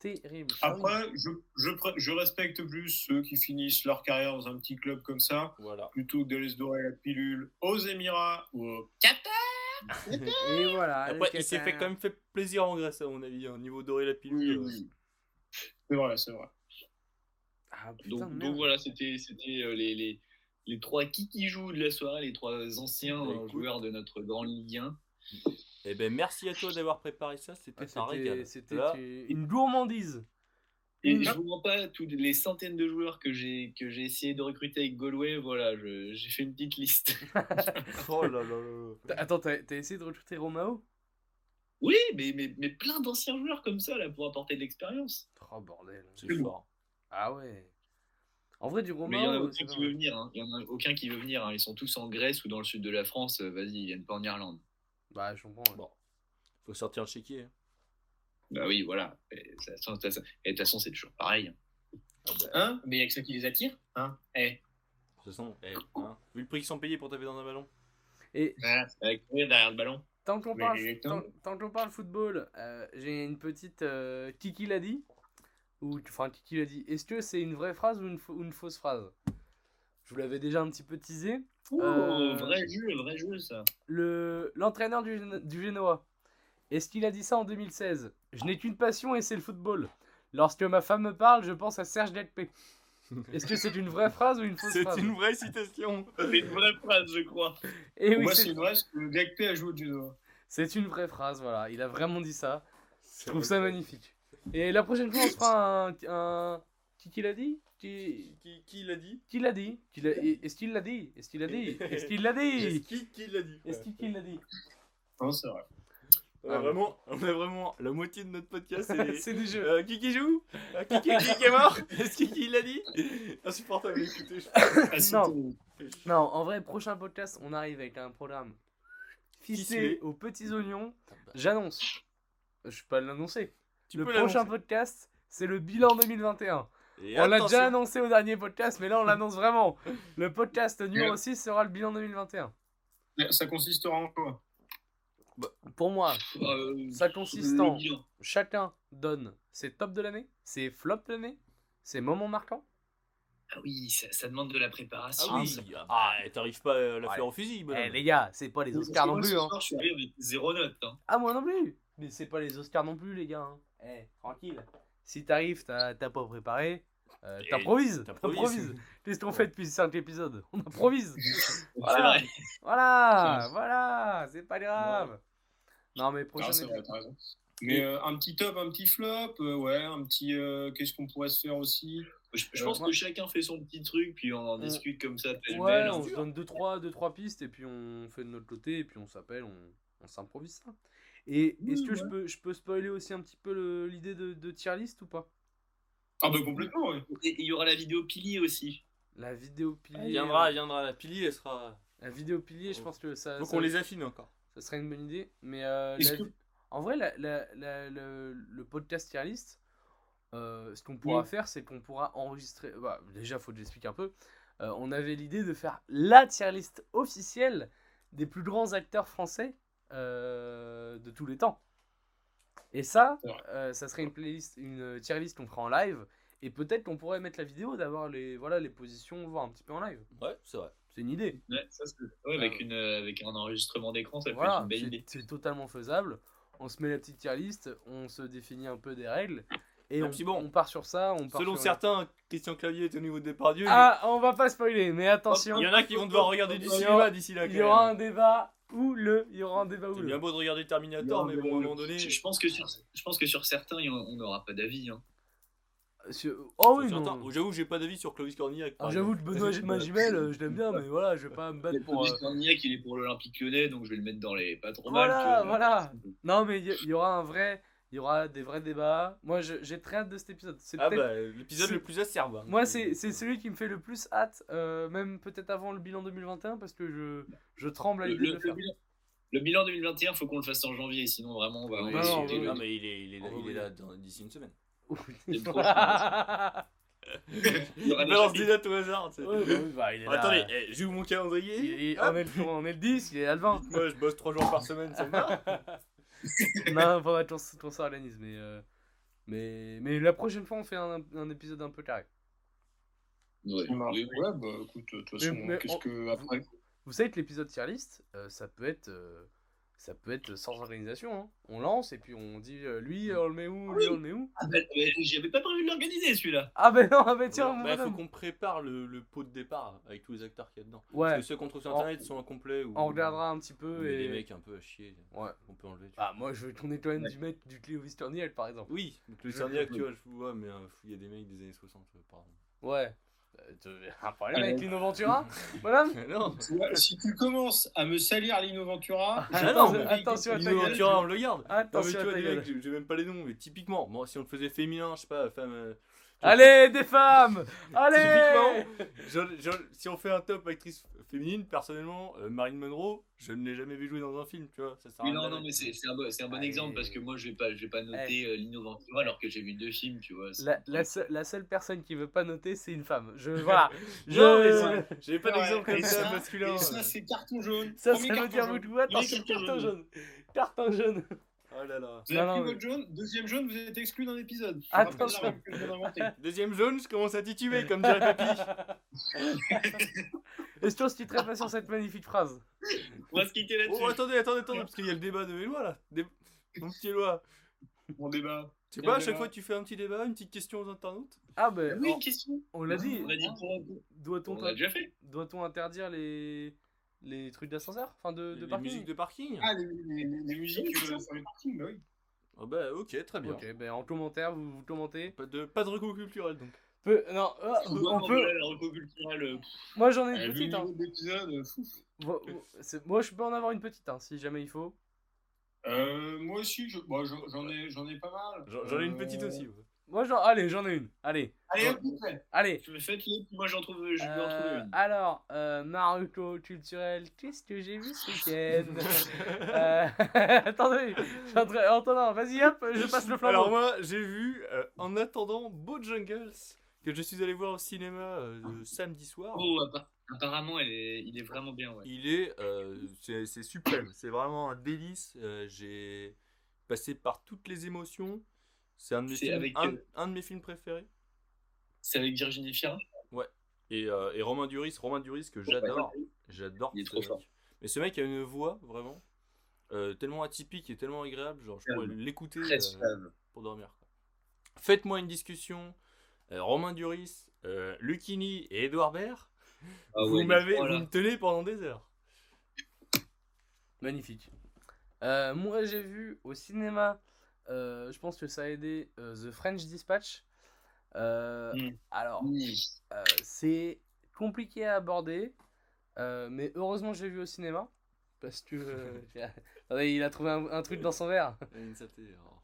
Terrible. Ah oui. Après, je, je, pr- je respecte plus ceux qui finissent leur carrière dans un petit club comme ça, Voilà. plutôt que d'aller se dorer la pilule aux Émirats ou au <laughs> Et voilà. Après, il s'est Qatar. fait quand même fait plaisir en Grèce, à mon avis, au niveau doré la pilule. euh. C'est vrai, c'est vrai. Ah putain, Donc, de voilà, c'était c'était euh, les, les, les trois qui qui jouent de la soirée, les trois anciens Bah, euh, écoute. joueurs de notre grand Ligue 1. Eh ben, merci à toi d'avoir préparé ça, c'était Ouais, un régal. C'était une gourmandise. Et Mm. je vous mens pas, toutes les centaines de joueurs que j'ai que j'ai essayé de recruter avec Galway, voilà, j'ai fait une petite liste. <laughs> <laughs> Oh là là là. T'as- Attends, t'as essayé de recruter Romao? Oui, mais, mais, mais plein d'anciens joueurs comme ça là pour apporter de l'expérience. Oh bordel. C'est fort. Ah ouais. En vrai, du Mais il y en a Romao. aucun qui veut venir. hein. Il y en a aucun qui veut venir. hein. Ils sont tous en Grèce ou dans le sud de la France. Euh, Vas-y, ils viennent pas en Irlande. Bah, je comprends. ouais. Bon. Faut sortir le chéquier. hein. Bah oui, voilà. Et de toute façon, c'est toujours pareil. Ah bah, Hein? Mais il y a que ça qui les attire Hein? Eh de toute façon, eh, hein, vu le prix qu'ils sont payés pour taper dans un ballon. Et Voilà, avec courir derrière le ballon? tant qu'on parle, tant, parle football, euh, j'ai une petite euh, Kiki l'a dit? Ou enfin Kiki l'a dit? Est-ce que c'est une vraie phrase ou une, fau- ou une fausse phrase? Je vous l'avais déjà un petit peu teasé. Oh, Euh, vrai jeu, vrai jeu ça. Le l'entraîneur du, du Genoa. Est-ce qu'il a dit ça en 2016 Je n'ai qu'une passion et c'est le football. Lorsque ma femme me parle, je pense à Serge Delpé. <laughs> Est-ce que c'est une vraie phrase ou une fausse C'est phrase? une vraie citation. C'est une vraie phrase, je crois. Et oui, Moi, c'est- c'est vrai, parce que Gakpé a joué au judo. c'est une vraie phrase, voilà. Il a vraiment dit ça. Je trouve C'est ça magnifique. Et la prochaine fois, on se fera un. un... Qui, qui l'a dit? Qui, Qui, qui l'a dit? Qui l'a dit? Qui l'a- Est-ce qu'il l'a dit? Est-ce qu'il l'a dit? Est-ce qu'il l'a Est-ce dit qui, qui l'a dit? Est-ce qu'il l'a dit? Non, c'est vrai. on, a vraiment, on a vraiment la moitié de notre podcast. C'est <laughs> des- jeux. Euh, qui qui joue? Euh, qui, qui, qui, qui est mort? <laughs> Est-ce qui, qui l'a dit? Insupportable à écouter. je. Ah, Non. Non, en vrai, prochain podcast, on arrive avec un programme ficelé Ficelé. aux petits oignons. J'annonce. Je peux l'annoncer. Tu Le peux prochain l'annoncer. podcast, c'est le bilan 2021. Et On l'a déjà annoncé au dernier podcast, mais là on l'annonce vraiment. Le podcast numéro Ouais. 6 sera le bilan 2021. Ça consistera en quoi? Pour moi, Euh, ça consiste en chacun donne ses tops de l'année, ses flops de l'année, ses moments marquants. Ah oui, ça, ça demande de la préparation. Ah oui, ça. ah bah, t'arrives pas à la Ouais. faire au fusil. Eh les gars, c'est pas les Oscars non plus. Hein. soir, je suis avec zéro note. hein. Ah moi non plus. Mais c'est pas les Oscars non plus les gars. hein. Eh, tranquille. Si t'arrives, t'as pas préparé, euh, t'improvises. t'improvises. Qu'est-ce qu'on fait depuis 5 épisodes? On improvise. <laughs> Voilà. vrai. Voilà, voilà, c'est pas grave. Non mais prochain. Mais euh, un petit top, un petit flop, euh, ouais, un petit. euh, Qu'est-ce qu'on pourrait se faire aussi? Je, je Euh, pense moi- que chacun fait son petit truc, puis on en On- discute comme ça. Ouais, on se donne 2 trois, deux, trois pistes et puis on fait de notre côté et puis on s'appelle, on, on s'improvise ça. Et est-ce que je, peux, je peux spoiler aussi un petit peu l'idée de, de tier list ou pas? Ah, bah complètement, ouais. Et il y aura la vidéo pilier aussi. La vidéo pilier. Elle viendra, elle viendra. La pilier, elle sera. La vidéo pilier, je pense que ça, Donc ça, on les affine encore. ça serait une bonne idée. Mais euh, la que- en vrai, la- la- la- le, le podcast tier list, euh, ce qu'on pourra Oui. faire, c'est qu'on pourra enregistrer. Bah, déjà, faut que j'explique un peu. Euh, on avait l'idée de faire la tier list officielle des plus grands acteurs français euh, de tous les temps. Et ça, euh, ça serait une playlist, une tier list qu'on fera en live. Et peut-être qu'on pourrait mettre la vidéo, d'avoir les, voilà, les positions, voir un petit peu en live. Ouais, c'est vrai. C'est une idée. Ouais, ça, ouais, avec, une, euh, avec un enregistrement d'écran, ça peut être Voilà, une belle c'est idée. c'est totalement faisable. On se met la petite tier list, on se définit un peu des règles. Et Et on, puis bon, on part sur ça. On part Selon sur- certains, Christian Clavier est au niveau des Depardieu. Ah, on va pas spoiler, mais attention. Il y en a qui vont devoir regarder cinéma aura- d'ici là. Il y aura un débat ou le. Il y aura un débat ou C'est bien beau de regarder Terminator, mais bon, à un moment donné. Je, pense que sur, je pense que sur certains, on n'aura pas d'avis. hein. Sur- Oh oui, J'avoue, j'ai pas d'avis sur Clovis Cornillac. Alors, J'avoue que. Benoît <laughs> Magimel, euh, je l'aime bien, mais voilà, je vais pas me battre pour. euh, Clovis Cornillac, il est pour l'Olympique lyonnais, donc je vais le mettre dans les pas trop mal. Voilà, voilà. Non, mais il y, il y aura un vrai. Il y aura des vrais débats. Moi, j'ai très hâte de cet épisode. C'est Ah peut-être- bah, l'épisode le plus acerbe. hein. Moi, c'est c'est celui qui me fait le plus hâte, euh, même peut-être avant le bilan 2021, parce que je, je tremble à l'idée de le- le faire. le bilan, le bilan 2021, faut qu'on le fasse en janvier, sinon vraiment, on va, non, oui, mais il est, il est là, il oui. est là dans- d'ici une semaine. <laughs> Il <laughs> balance des dates au hasard. tu sais. Ouais, bah oui, il est là. Attendez, eh, j'ouvre mon calendrier. On, est le, on est le 10, il est à le 20. Moi, je bosse 3 jours par semaine, ça me va. <laughs> <laughs> non, faudrait qu'on s- qu'on s'organise, mais, euh, mais, mais la prochaine fois, on fait un, un épisode un peu carré. Ouais, Ça marche. oui, oui. Ouais, bah écoute, de toute façon, Mais- mais qu'est-ce on- que après Vous savez que l'épisode tier list, euh, ça peut être. euh, ça peut être sans organisation. hein. On lance et puis on dit euh, lui on le met où, lui on le met où? Ah, bah, mais J'avais pas prévu de l'organiser celui-là. Ah ben non, ah ben tiens, Alors, mon bah, faut qu'on prépare le, le pot de départ avec tous les acteurs qu'il y a dedans. Ouais. Parce que ceux qu'on trouve sur internet sont incomplets ou on regardera un petit peu des et. mecs un peu à chier. Ouais. On peut enlever. Ah moi je veux qu'on ait quand même Ouais. du mec du Cléo Turniel par exemple. Oui, le Cerniac, tu vois, je vois, mais euh, il y a des mecs des années 60, euh, pardon. Ouais. Euh, un problème avec. Lino Ventura <laughs> Madame non, si tu commences à me salir Lino Ventura, Ah, Attention, mais- attention à ta Lino gueule. Ventura, on le garde. Non, mais Attention à ta gueule. mecs, j'ai- même pas les noms, mais typiquement, moi, si on le faisait féminin, je sais pas, femme. euh, Allez, des femmes <laughs> Allez je- je- si on fait un top actrice féminine, personnellement, euh, Marilyn Monroe, je ne l'ai jamais vu jouer dans un film, tu vois. Ça sert rien non, non, mais c'est c'est un, bon- c'est un bon Allez. exemple parce que moi je vais pas, je vais pas noter euh, Lino Ventura alors que j'ai vu deux films, tu vois. la, la, seule, la seule personne qui veut pas noter, c'est une femme. Je <laughs> voilà. Je... Mais <laughs> j'avais pas Ouais, d'exemple comme ça, ça- masculin. et ça c'est carton jaune. Ça, Premier ça veut dire beaucoup. Attention, carton jaune. Carton jaune. Oh là là. Vous avez Non, pris non, votre jaune, deuxième jaune, vous êtes exclu d'un épisode. Attention. la d'inventer. Deuxième jaune, je commence à tituber, comme dirait Papy. Et je pense que tu te pas sur cette magnifique phrase? On va se quitter là-dessus. Oh, attendez, attendez, attendez, parce qu'il y a le débat de Éloi là. Dé- Mon petit Éloi. Mon débat. Tu sais pas, à chaque fois tu fais un petit débat, une petite question aux internautes? Ah ben, Oui, on, une question. on l'a dit. On a dit pour- Doit-on On l'a déjà fait. doit-on interdire les les trucs d'ascenseur, enfin de, de Les parking musiques de parking Ah, les, les- les- les musiques euh, sur les parkings, bah oui. Oh bah ok, très bien. Ok, ben en commentaire vous, vous commentez. Pas de, pas de recours culturel donc. Peu, non, euh, on peut. Culturelle. euh, Moi j'en ai une petite. Hein. euh, Moi je peux en avoir une petite, hein, si jamais il faut. Euh, moi aussi, je- bon, j'en j'en ai, j'en ai pas mal. J'en ai une petite aussi. ouais. Moi j'en, allez, j'en ai une. Allez, Allez, allez. Je faites-les, puis moi j'en trouve, je vais en trouver Euh, une. alors, euh, Maruko culturel, qu'est-ce que j'ai vu ce <laughs> week-end? Euh, <laughs> Attendez, Antonin, vas-y hop, je passe le flambeau. Alors moi j'ai vu euh, en attendant Bojangles que je suis allé voir au cinéma euh, le samedi soir. Oh, appa- apparemment, elle est, il est vraiment bien, ouais. Il est, euh, c'est c'est suprême, c'est vraiment un délice. euh, J'ai passé par toutes les émotions. C'est un, de mes C'est films- avec, un, euh, un de mes films préférés. C'est avec Virginie Fira. Et, euh, et Romain Duris, Romain Duris que j'adore, j'adore. Il est trop mec. fort. Mais ce mec a une voix vraiment euh, tellement atypique et tellement agréable, genre je pourrais l'écouter euh, pour dormir. Faites-moi une discussion. euh, Romain Duris, euh, Lucchini et Edouard Baird, Ah vous ouais, m'avez, voilà. vous me tenez pendant des heures. Magnifique. Euh, moi j'ai vu au cinéma, euh, je pense que ça a aidé euh, The French Dispatch. Euh, Mm. Alors, euh, c'est compliqué à aborder, euh, mais heureusement je l'ai vu au cinéma. Parce que. euh, <laughs> j'ai- Attendez, il a trouvé un, un truc dans son verre.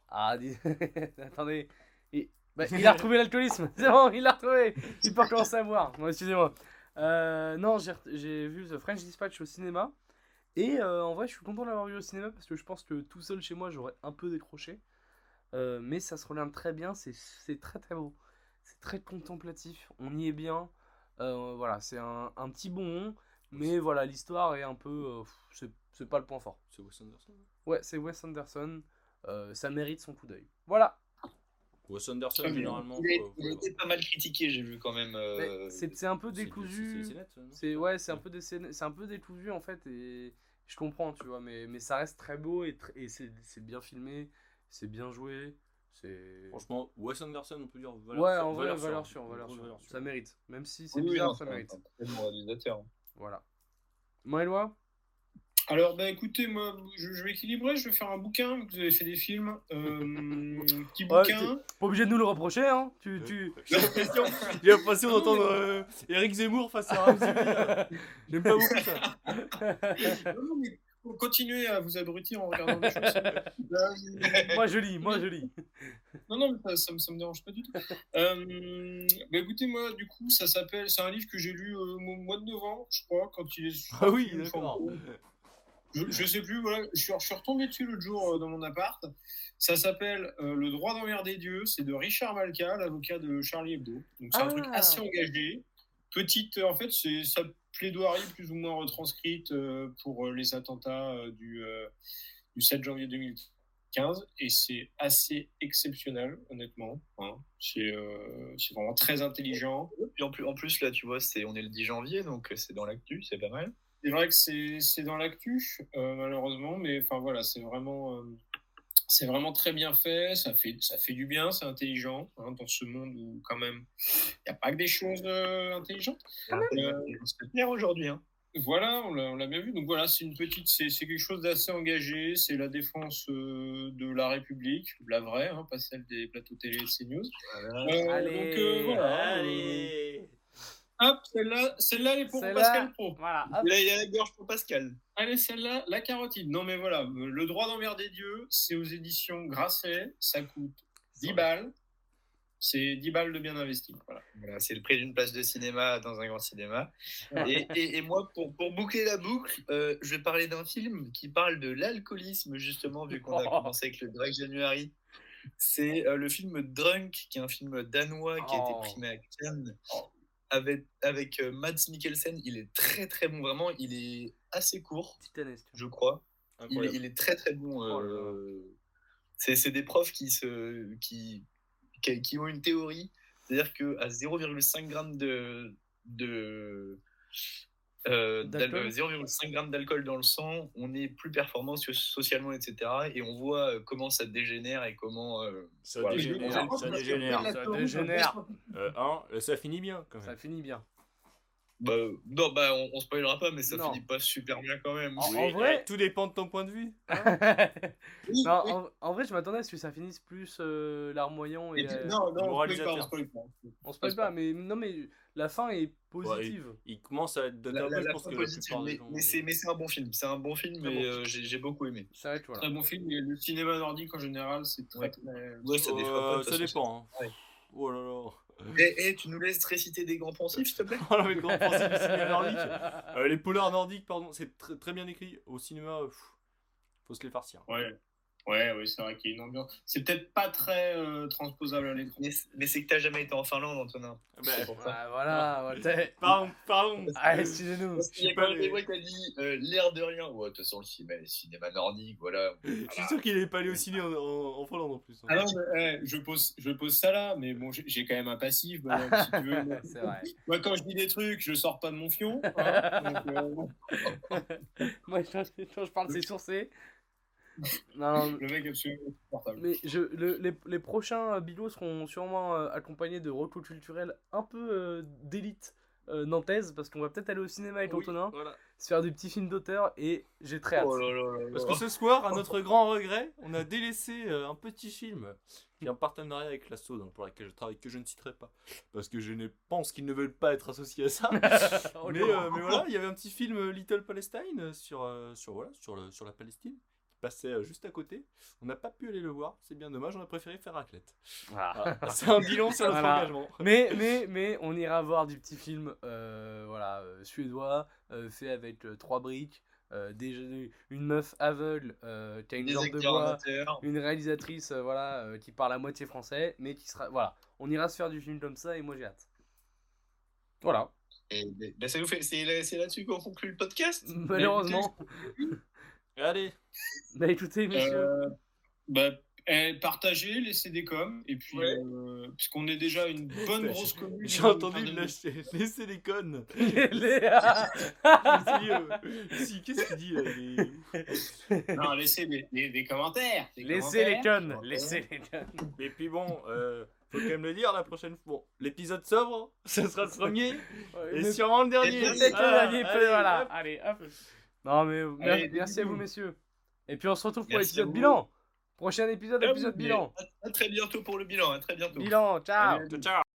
Ah, dis... <laughs> attendez. Il... bah, <laughs> il a retrouvé l'alcoolisme. C'est bon, il l'a retrouvé. Il peut recommencer à boire. Bon, excusez-moi. Euh, non, j'ai j'ai vu The French Dispatch au cinéma. Et euh, en vrai, je suis content de l'avoir vu au cinéma parce que je pense que tout seul chez moi, j'aurais un peu décroché. Euh, mais ça se regarde très bien. C'est c'est très très beau. C'est très contemplatif. On y est bien. Euh, voilà, c'est un, un petit bonbon. Mais voilà, l'histoire est un peu. euh, c'est- c'est pas le point fort. C'est Wes Anderson. Ouais, c'est Wes Anderson. Euh, ça mérite son coup d'œil. Voilà. Wes Anderson, généralement. Il a, il été pas mal critiqué, j'ai vu quand même. euh, C'est c'est un peu décousu. c'est- ouais, c'est un peu c'est un peu décousu en fait et je comprends, tu vois, mais, mais ça reste très beau et, et c'est c'est bien filmé, c'est bien joué, c'est Franchement, Wes Anderson, on peut dire valeur Ouais, en vrai, valeur sûre, valeur hein. sûre, valeur sûre. Ça mérite, même si c'est Oui, bizarre, non, ça mérite. c'est bon réalisateur. Voilà. Maëloi Alors, bah écoutez, moi, je, je vais équilibrer, je vais faire un bouquin, vous avez fait des films. Euh, <laughs> petit Ouais, bouquin. Pas obligé de nous le reprocher, hein. Tu tu <laughs> J'ai l'impression j'ai l'impression d'entendre euh, Eric Zemmour face à Ramsey. <laughs> J'aime pas beaucoup ça. Non, mais continuez à vous abrutir en regardant des choses. <laughs> Euh, moi je lis, moi je lis. <laughs> Non, non, mais ça, ça, me- ça me dérange pas du tout. Euh, bah écoutez, moi, du coup, ça s'appelle. C'est un livre que j'ai lu euh, au mois de novembre, je crois, quand il est. Ah oui, d'accord. Je, je sais plus, voilà. Je suis, je suis retombé dessus l'autre jour euh, dans mon appart. Ça s'appelle euh, Le droit d'emmerder Dieu. C'est de Richard Malka, l'avocat de Charlie Hebdo. Donc c'est Ah. un truc assez engagé. Petite, euh, en fait, c'est sa plaidoirie plus ou moins retranscrite euh, pour euh, les attentats euh, du, euh, du 7 janvier 2015. Et c'est assez exceptionnel, honnêtement. hein. C'est vraiment très intelligent. En plus, en plus, là, tu vois, c'est, on est le 10 janvier, donc c'est dans l'actu, c'est pas mal. c'est vrai que c'est dans l'actu, malheureusement, mais enfin voilà, c'est vraiment, c'est vraiment très bien fait, ça fait, ça fait du bien, c'est intelligent, hein, dans ce monde où quand même, il n'y a pas que des choses euh, intelligentes. Euh, C'est clair aujourd'hui. Hein. voilà, on l'a bien vu. Donc voilà, c'est une petite, c'est c'est quelque chose d'assez engagé. C'est la défense euh, de la République, la vraie, hein, pas celle des plateaux télé et CNews. Euh, Allez, donc euh, voilà. euh, Allez hop, celle-là, celle-là, elle est pour Celle-là- Pascal Pro. Voilà, hop. Et là, il y a la gorge pour Pascal. Allez, celle-là, la carotide. Non, mais voilà, le droit d'emmerder Dieu, c'est aux éditions Grasset. Ça coûte 10 balles. C'est 10 balles de bien investi. Voilà. Voilà, c'est le prix d'une place de cinéma dans un grand cinéma. Et, et- et moi, pour, pour boucler la boucle, euh, je vais parler d'un film qui parle de l'alcoolisme, justement, vu qu'on a commencé avec le Drag January. C'est euh, le film Drunk, qui est un film danois qui a Oh. été primé à Cannes avec, avec euh, Mads Mikkelsen. Il est très très bon, vraiment. Il est assez court, Titanesque. je crois. Il, est- Incroyable. il est très très bon. Oh euh, c'est c'est des profs qui, se, qui, qui, qui ont une théorie, c'est-à-dire qu'à 0,5 g de, de, euh, d'al- D'alcool 0,5 g d'alcool dans le sang, on est plus performant so- socialement, etc. Et on voit euh, comment ça dégénère et comment. euh, Ça voilà. dégénère, ça dégénère. ça dégénère. <laughs> Euh, hein, ça finit bien quand Ça même. finit bien. Bah, non, bah, on, on spoilera pas, mais ça Non. finit pas super bien quand même. En- Oui, en vrai- tout dépend de ton point de vue. <laughs> Oui, non, oui. en, en vrai, je m'attendais à ce que ça finisse plus euh, larmoyant et. Et puis- euh, non, non, on spoil moralisateur. pas, on spoil pas. on pas, mais non, mais la fin est positive. Il commence à être La, la, je la pense que positive, mais, gens- mais c'est mais c'est un bon film. C'est un bon film, mais bon euh, j'ai beaucoup aimé. Ça va être voilà. Très bon film. Et le cinéma nordique en général, c'est très, Ouais. ça Euh, ça dépend. hein. Ouais. Oh là là. Et, tu nous laisses réciter des grands pensifs, s'il te plaît <laughs> Oh là, mais le grand principe du cinéma nordique. Euh, les polars nordiques, pardon, c'est très, très bien écrit. Au cinéma, pff, faut se les farcir. Ouais. Ouais, ouais, c'est vrai qu'il y a une ambiance. C'est peut-être pas très euh, transposable à l'écran. Mais, mais c'est que t'as jamais été en Finlande, Antonin. Bah, C'est pour ça. Ah, voilà, ouais, t'es- <laughs> pardon, pardon. Ah, excusez-nous. Qu'il y a quand pas même qui a dit euh, l'air de rien. Ouais, de toute façon, le cinéma, le cinéma nordique, voilà. <laughs> Je suis sûr qu'il n'est pas allé au ciné en, en, en Finlande en plus. hein. Ah non, mais, eh, je, pose, je pose ça là, mais bon, j'ai quand même un passif. bonhomme, si tu veux. Moi, <laughs> C'est vrai. moi, quand je dis des trucs, je sors pas de mon fion. hein, donc, euh, Moi, quand je, quand je parle, c'est sourcé. Non, le mec est absolument insupportable. mais je, le- les, les prochains euh, bilots seront sûrement euh, accompagnés de recos culturels un peu euh, d'élite euh, nantaise, parce qu'on va peut-être aller au cinéma avec Oui, Antonin, voilà. se faire des petits films d'auteur, et j'ai très hâte. Oh là là là Parce que ce soir, à notre grand regret, on a délaissé euh, un petit film qui est en partenariat avec la Saude, hein, pour laquelle je travaille, que je ne citerai pas, parce que je ne pense qu'ils ne veulent pas être associés à ça. <laughs> Oh, mais, euh, mais voilà, il y avait un petit film Little Palestine sur, euh, sur, voilà, sur, le, sur la Palestine passait euh, juste à côté. On n'a pas pu aller le voir, c'est bien dommage, on a préféré faire raclette. Voilà. <laughs> C'est un bilan sur notre Voilà. engagement. Mais, mais, mais on ira voir du petit film euh, voilà, euh, suédois, euh, fait avec euh, trois briques, euh, des- une meuf aveugle euh, qui a une Des jambe de bois, une réalisatrice euh, voilà, euh, qui parle à moitié français, mais qui sera. Voilà, on ira se faire du film comme ça et moi j'ai hâte. Voilà, Et, ben, ben, ça nous fait, c'est là- c'est là-dessus qu'on conclut le podcast. malheureusement. Allez, Bah écoutez, messieurs, Euh, bah, eh, partagez, laissez des coms, et puis, Ouais. euh, puisqu'on est déjà une bonne Bah, grosse commune. j'ai dans entendu une lâcher, laisser les connes. <laughs> dit, euh, si, qu'est-ce qu'il dit là <laughs> Non, laissez des, des- des commentaires. des laissez les commentaires. connes, laissez les connes. Et puis bon, euh, faut quand même le dire la prochaine fois. Bon, l'épisode sobre, <laughs> ce sera le premier et Mais sûrement le dernier. Peut-être le Ah, dernier, peut- allez, voilà. hop. Allez, hop. Non, mais Allez, merci à vous, messieurs. Et puis on se retrouve pour l'épisode bilan. Prochain épisode, Ah épisode bilan. À, très bientôt pour le bilan, à très bientôt. Bilan, ciao. Allez, Ciao, ciao.